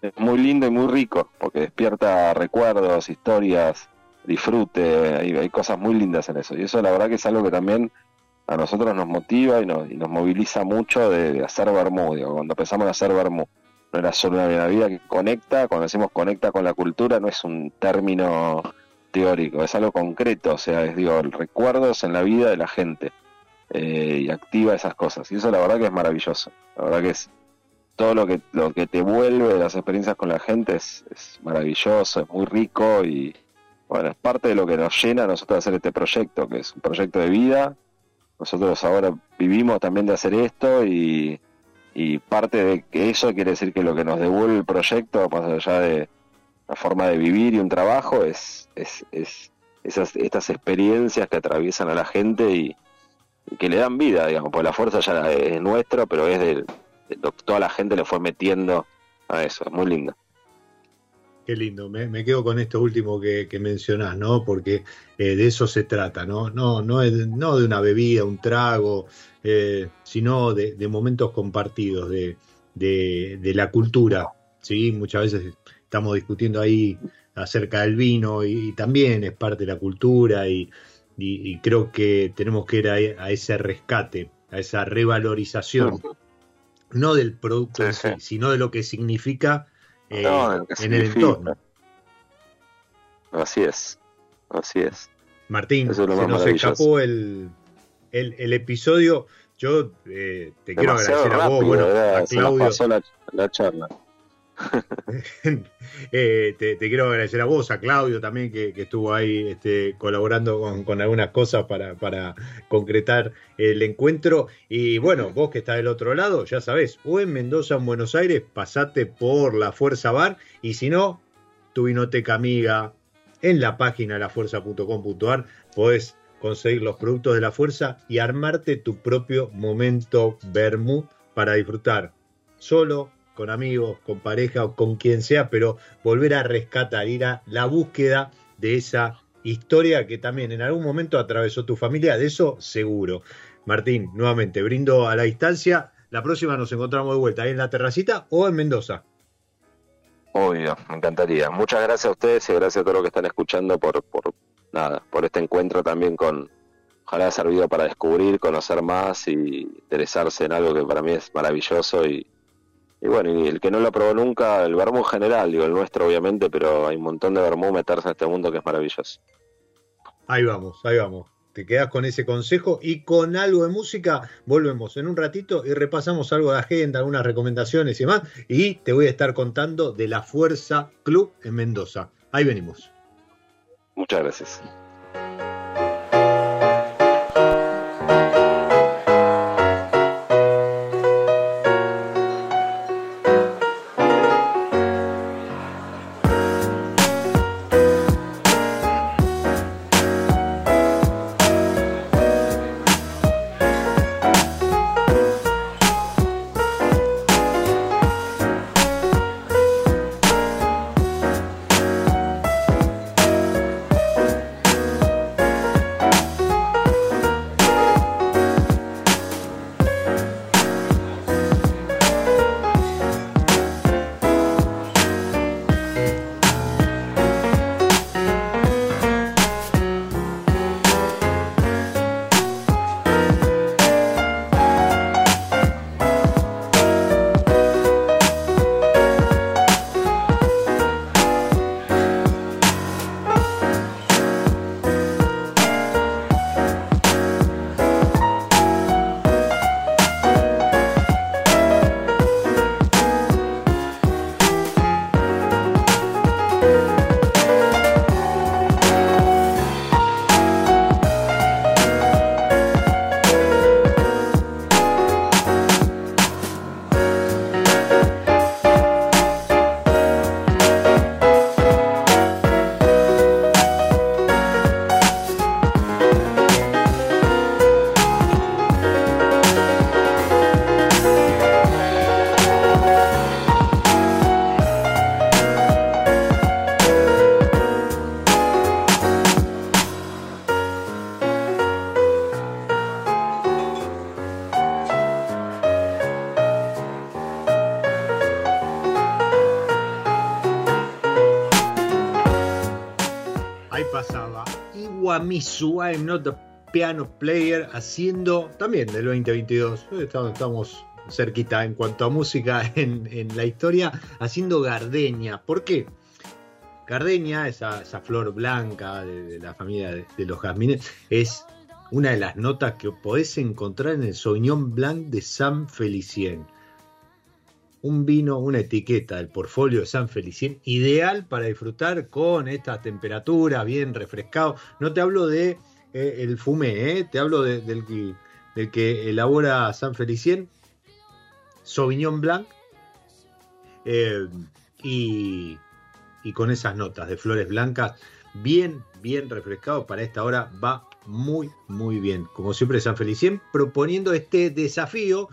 es muy lindo y muy rico, porque despierta recuerdos, historias, disfrute, hay, hay cosas muy lindas en eso, y eso la verdad que es algo que también a nosotros nos motiva y nos, y nos moviliza mucho de, hacer vermú. cuando empezamos a hacer vermú, no era solo una vida que conecta, cuando decimos conecta con la cultura, no es un término teórico, es algo concreto, o sea, es digo, recuerdos en la vida de la gente eh, y activa esas cosas. Y eso la verdad que es maravilloso. La verdad que es todo lo que, lo que te vuelve las experiencias con la gente es, es maravilloso, es muy rico y bueno, es parte de lo que nos llena a nosotros hacer este proyecto, que es un proyecto de vida nosotros ahora vivimos también de hacer esto y, parte de eso quiere decir que lo que nos devuelve el proyecto, más allá de la forma de vivir y un trabajo, es, es, es esas, estas experiencias que atraviesan a la gente y, que le dan vida, digamos, porque la fuerza ya es nuestra, pero es de, que toda la gente le fue metiendo a eso, es muy lindo. Qué lindo, me, quedo con esto último que, mencionás, ¿no? Porque eh, de eso se trata, ¿no? No, no, es, no de una bebida, un trago, eh, sino de, momentos compartidos, de, de, la cultura, ¿sí? Muchas veces estamos discutiendo ahí acerca del vino y, también es parte de la cultura y, creo que tenemos que ir a, ese rescate, a esa revalorización, no del producto en sí, sino de lo que significa eh, en el entorno. Así es, así es. Martín, se nos escapó el, el, episodio. Yo eh, te quiero agradecer a vos, bueno, a Claudio. la charla. [LAUGHS] Eh, te, quiero agradecer a vos, a Claudio también, que, estuvo ahí este, colaborando con, algunas cosas para, concretar el encuentro. Y bueno, vos que estás del otro lado, ya sabés, o en Mendoza en Buenos Aires, pasate por la Fuerza Bar. Y si no, tu vinoteca amiga en la página lafuerza.com.ar podés conseguir los productos de la fuerza y armarte tu propio momento vermú para disfrutar solo con amigos, con pareja o con quien sea, pero volver a rescatar, ir a la búsqueda de esa historia que también en algún momento atravesó tu familia, de eso seguro. Martín, nuevamente, brindo a la distancia. La próxima nos encontramos de vuelta ahí en la terracita o en Mendoza. Obvio, me encantaría. Muchas gracias a ustedes y gracias a todos los que están escuchando por, por nada, por este encuentro también con, ojalá servido para descubrir, conocer más y interesarse en algo que para mí es maravilloso y, y bueno, y el que no lo probó nunca, el vermú en general, digo, el nuestro obviamente, pero hay un montón de vermú meterse en este mundo que es maravilloso. Ahí vamos, ahí vamos. Te quedas con ese consejo y con algo de música. Volvemos en un ratito y repasamos algo de agenda, algunas recomendaciones y demás. Y te voy a estar contando de la Fuerza Club en Mendoza. Ahí venimos. Muchas gracias. Iwamisu, I'm not a piano player, haciendo también del 2022. Estamos, cerquita en cuanto a música [LAUGHS] en, la historia, haciendo gardenia. ¿Por qué? Gardenia, esa, esa flor blanca de, la familia de, de, los jazmines, es una de las notas que podés encontrar en el Sauvignon Blanc de San Felicien un vino, una etiqueta del portfolio de San Felicien, ideal para disfrutar con esta temperatura, bien refrescado. No te hablo de eh, el fumé, eh, te hablo de, del, que elabora San Felicien, Sauvignon Blanc, eh, y, y, con esas notas de flores blancas, bien, bien refrescado para esta hora, va muy, muy bien. Como siempre, San Felicien proponiendo este desafío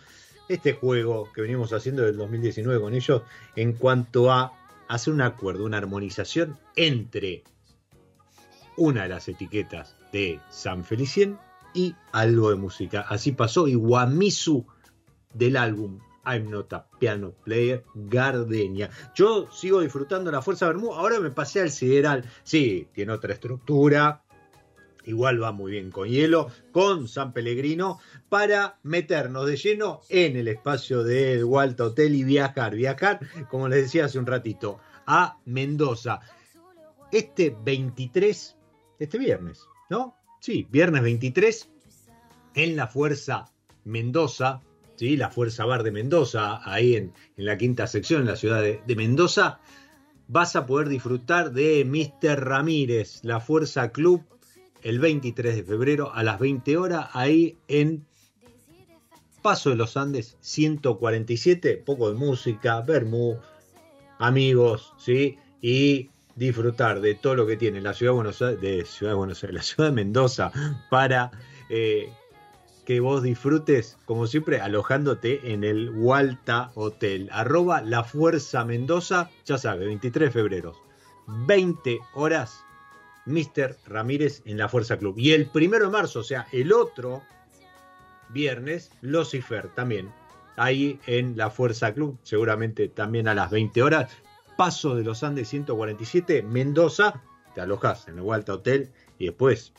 este juego que venimos haciendo del 2019 con ellos en cuanto a hacer un acuerdo, una armonización entre una de las etiquetas de San Felicien y algo de música. Así pasó y Guamisu del álbum I'm Not a Piano Player Gardenia. Yo sigo disfrutando la Fuerza Bermú, ahora me pasé al Sideral. Sí, tiene otra estructura, igual va muy bien con hielo, con San Pellegrino, para meternos de lleno en el espacio del Walta Hotel y viajar, viajar, como les decía hace un ratito, a Mendoza. Este 23, este viernes, ¿no? Sí, viernes 23, en la Fuerza Mendoza, ¿sí? La Fuerza Bar de Mendoza, ahí en, en la quinta sección, en la ciudad de, de Mendoza, vas a poder disfrutar de Mr. Ramírez, la Fuerza Club el 23 de febrero a las 20 horas, ahí en Paso de los Andes 147, poco de música, vermú, amigos, ¿sí? Y disfrutar de todo lo que tiene la ciudad de Buenos Aires, ciudad de Buenos Aires, la ciudad de Mendoza, para eh, que vos disfrutes, como siempre, alojándote en el Walta Hotel. Arroba La Fuerza Mendoza, ya sabes, 23 de febrero, 20 horas Mr. Ramírez en la Fuerza Club. Y el primero de marzo, o sea, el otro viernes, Lucifer también. Ahí en la Fuerza Club, seguramente también a las 20 horas. Paso de los Andes 147, Mendoza. Te alojas en el Walta Hotel y después,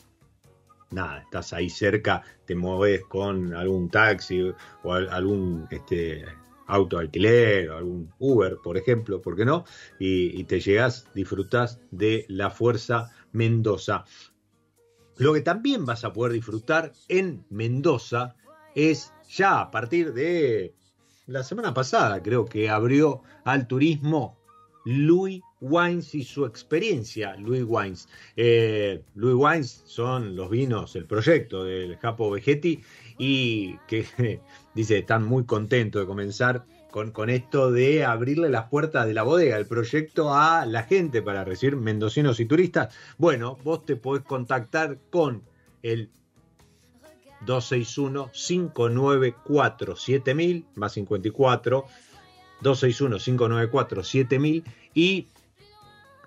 nada, estás ahí cerca, te mueves con algún taxi o algún este, auto alquiler, o algún Uber, por ejemplo, ¿por qué no? Y, y te llegas, disfrutas de la Fuerza Mendoza. Lo que también vas a poder disfrutar en Mendoza es ya a partir de la semana pasada, creo que abrió al turismo Louis Wines y su experiencia, Louis Wines. Eh, Louis Wines son los vinos, el proyecto del Japo Vegetti y que [LAUGHS] dice están muy contentos de comenzar con, esto de abrirle las puertas de la bodega, el proyecto a la gente para recibir mendocinos y turistas. Bueno, vos te podés contactar con el 261-594-7000 más 54 261-594-7000 y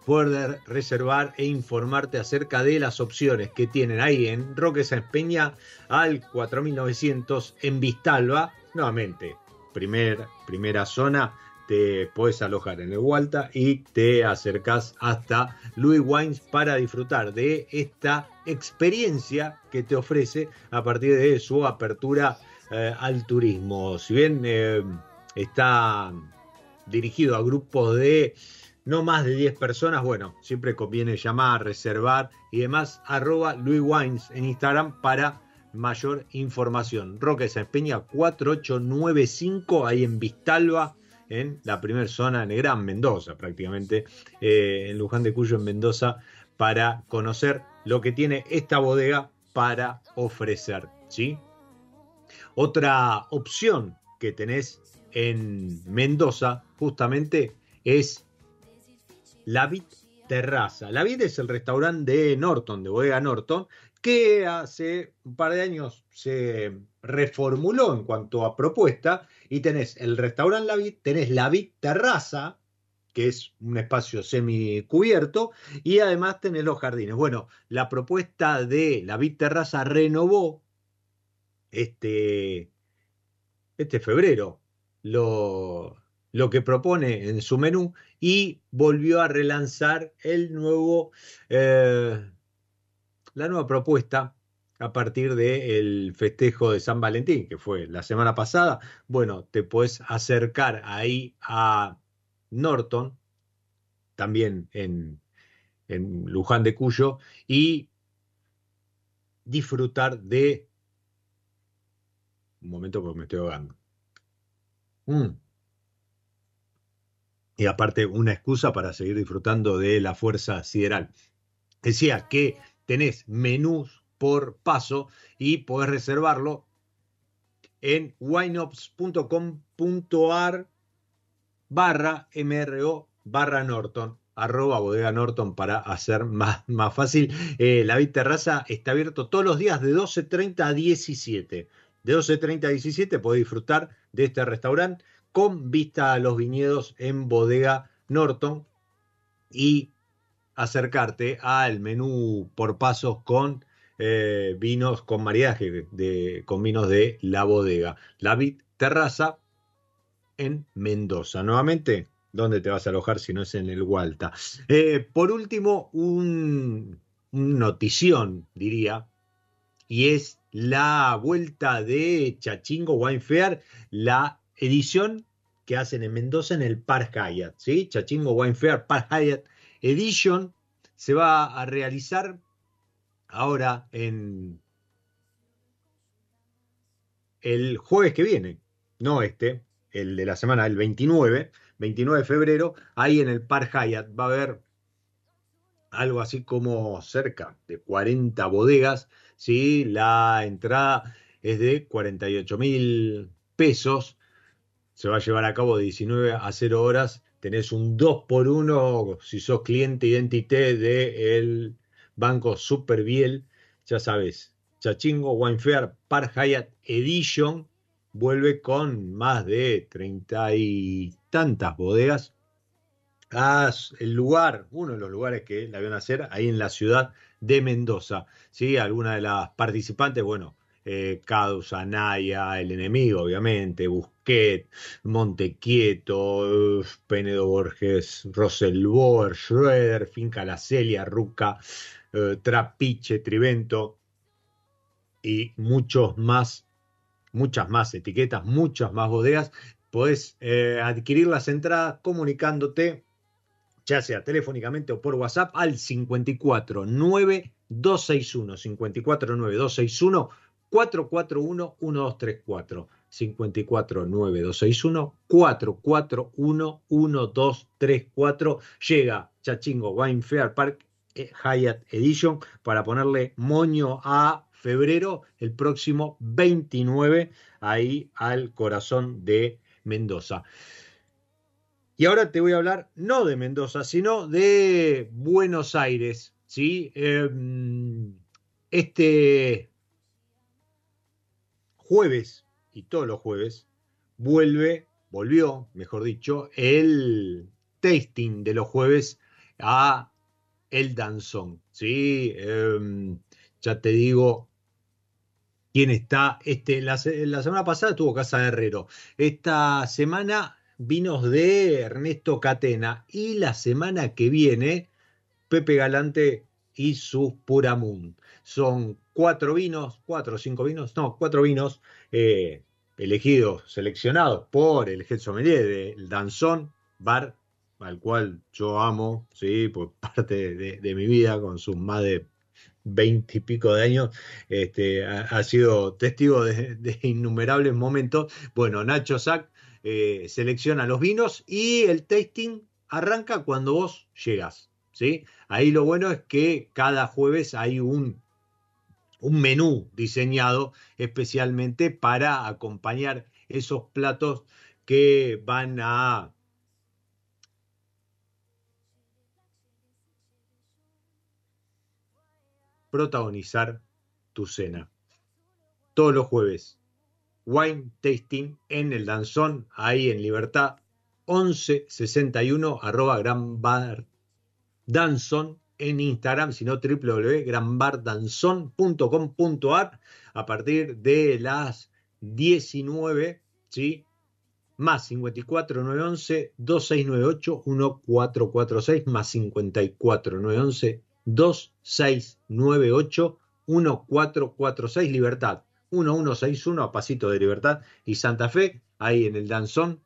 poder reservar e informarte acerca de las opciones que tienen ahí en Roque San Peña al 4900 en Vistalba, nuevamente primera zona, te puedes alojar en el Hualta y te acercas hasta Louis Wines para disfrutar de esta experiencia que te ofrece a partir de su apertura eh, al turismo. Si bien eh, está dirigido a grupos de no más de 10 personas, bueno, siempre conviene llamar, reservar y demás, arroba Louis Wines en Instagram para mayor información. Roque Peña 4895, ahí en Vistalba, en la primera zona, en Gran Mendoza prácticamente, eh, en Luján de Cuyo, en Mendoza, para conocer lo que tiene esta bodega para ofrecer. ¿sí? Otra opción que tenés en Mendoza, justamente, es la Vid Terraza. La Vid es el restaurante de Norton, de Bodega Norton, que hace un par de años se reformuló en cuanto a propuesta y tenés el restaurante La Vid, tenés La Vid Terraza, que es un espacio semicubierto, y además tenés los jardines. Bueno, la propuesta de La Vid Terraza renovó este, este febrero lo, lo que propone en su menú y volvió a relanzar el nuevo... Eh, la nueva propuesta a partir del festejo de San Valentín, que fue la semana pasada. Bueno, te puedes acercar ahí a Norton, también en, en Luján de Cuyo, y disfrutar de... Un momento porque me estoy ahogando. Mm. Y aparte, una excusa para seguir disfrutando de la fuerza sideral. Decía que tenés menús por paso y podés reservarlo en wineops.com.ar barra MRO barra Norton arroba bodega Norton para hacer más, más fácil. Eh, la Vid Terraza está abierto todos los días de 12.30 a 17. De 12.30 a 17 podés disfrutar de este restaurante con vista a los viñedos en bodega Norton y acercarte al menú por pasos con eh, vinos con maridaje de, con vinos de la bodega. La Vid Terraza en Mendoza. Nuevamente, ¿dónde te vas a alojar si no es en el Hualta? Eh, por último, un, notición, diría, y es la vuelta de Chachingo Wine Fair, la edición que hacen en Mendoza en el Park Hyatt, ¿sí? Chachingo Wine Fair Park Hyatt Edition se va a realizar ahora en el jueves que viene, no este, el de la semana, el 29, 29 de febrero, ahí en el Park Hyatt va a haber algo así como cerca de 40 bodegas, ¿sí? la entrada es de 48 mil pesos, se va a llevar a cabo de 19 a 0 horas, tenés un 2 por 1 si sos cliente identité del Banco Superbiel, ya sabes, Chachingo Wine Fair Park Hyatt Edition vuelve con más de treinta y tantas bodegas. Ah, el lugar, uno de los lugares que la vieron hacer, ahí en la ciudad de Mendoza. ¿sí? Algunas de las participantes, bueno, eh, Cadus, Anaya, el enemigo, obviamente, Busquet, Montequieto, Penedo Borges, Roselboer, Schroeder, Finca La Celia, Ruca, eh, Trapiche, Trivento y muchos más, muchas más etiquetas, muchas más bodegas. Puedes eh, adquirir las entradas comunicándote, ya sea telefónicamente o por WhatsApp, al 54 9 261 54 9 261 441 1234 54 9 261 441 1234 llega Chachingo Wine Fair Park Hyatt Edition para ponerle moño a febrero, el próximo 29, ahí al corazón de Mendoza. Y ahora te voy a hablar no de Mendoza, sino de Buenos Aires. ¿sí? Em, este jueves, y todos los jueves, vuelve, volvió, mejor dicho, el tasting de los jueves a el danzón. ¿sí? Em, ya te digo quién está. Este, la, semana pasada tuvo Casa de Herrero. Esta semana vinos de Ernesto Catena. Y la semana que viene, Pepe Galante y su Puramun. Son cuatro vinos, cuatro o cinco vinos, no, cuatro vinos eh, elegidos, seleccionados por el Head Sommelier del Danzón Bar al cual yo amo, sí, por [LAUGHS] parte de, mi vida, con sus más de veinte y pico de años, este, ha, sido testigo de, innumerables momentos. Bueno, Nacho Sack eh, selecciona los vinos y el tasting arranca cuando vos llegas. ¿sí? Ahí lo bueno es que cada jueves hay un, un menú diseñado especialmente para acompañar esos platos que van a protagonizar tu cena. Todos los jueves, wine tasting en el danzón, ahí en Libertad 1161 arroba Gran Bar Danzón en Instagram, sino www.granbardanzón.com.ar a partir de las 19, ¿sí? Más 54 911 2698 1446 más 54 911 2698 1446 Libertad 1161 a Pasito de Libertad y Santa Fe, ahí en el Danzón.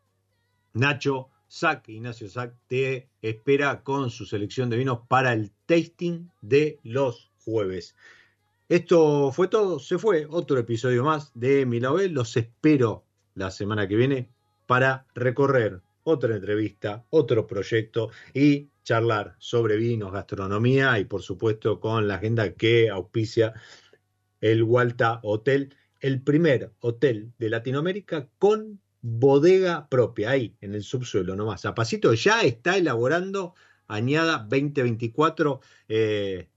Nacho Sac, Ignacio Sac, te espera con su selección de vinos para el tasting de los jueves. Esto fue todo, se fue otro episodio más de Milabel. Los espero la semana que viene para recorrer otra entrevista, otro proyecto y charlar sobre vinos, gastronomía y por supuesto con la agenda que auspicia el Walta Hotel, el primer hotel de Latinoamérica con bodega propia, ahí en el subsuelo nomás. A pasito ya está elaborando añada 2024. Eh,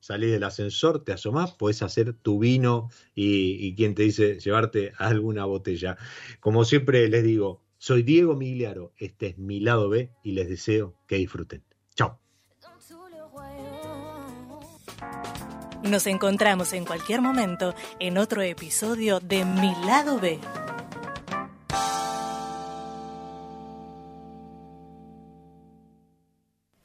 salís del ascensor, te asomás, puedes hacer tu vino y, y quien te dice llevarte alguna botella. Como siempre les digo, soy Diego Migliaro, este es mi lado B y les deseo que disfruten. Chao. Nos encontramos en cualquier momento en otro episodio de Mi lado B.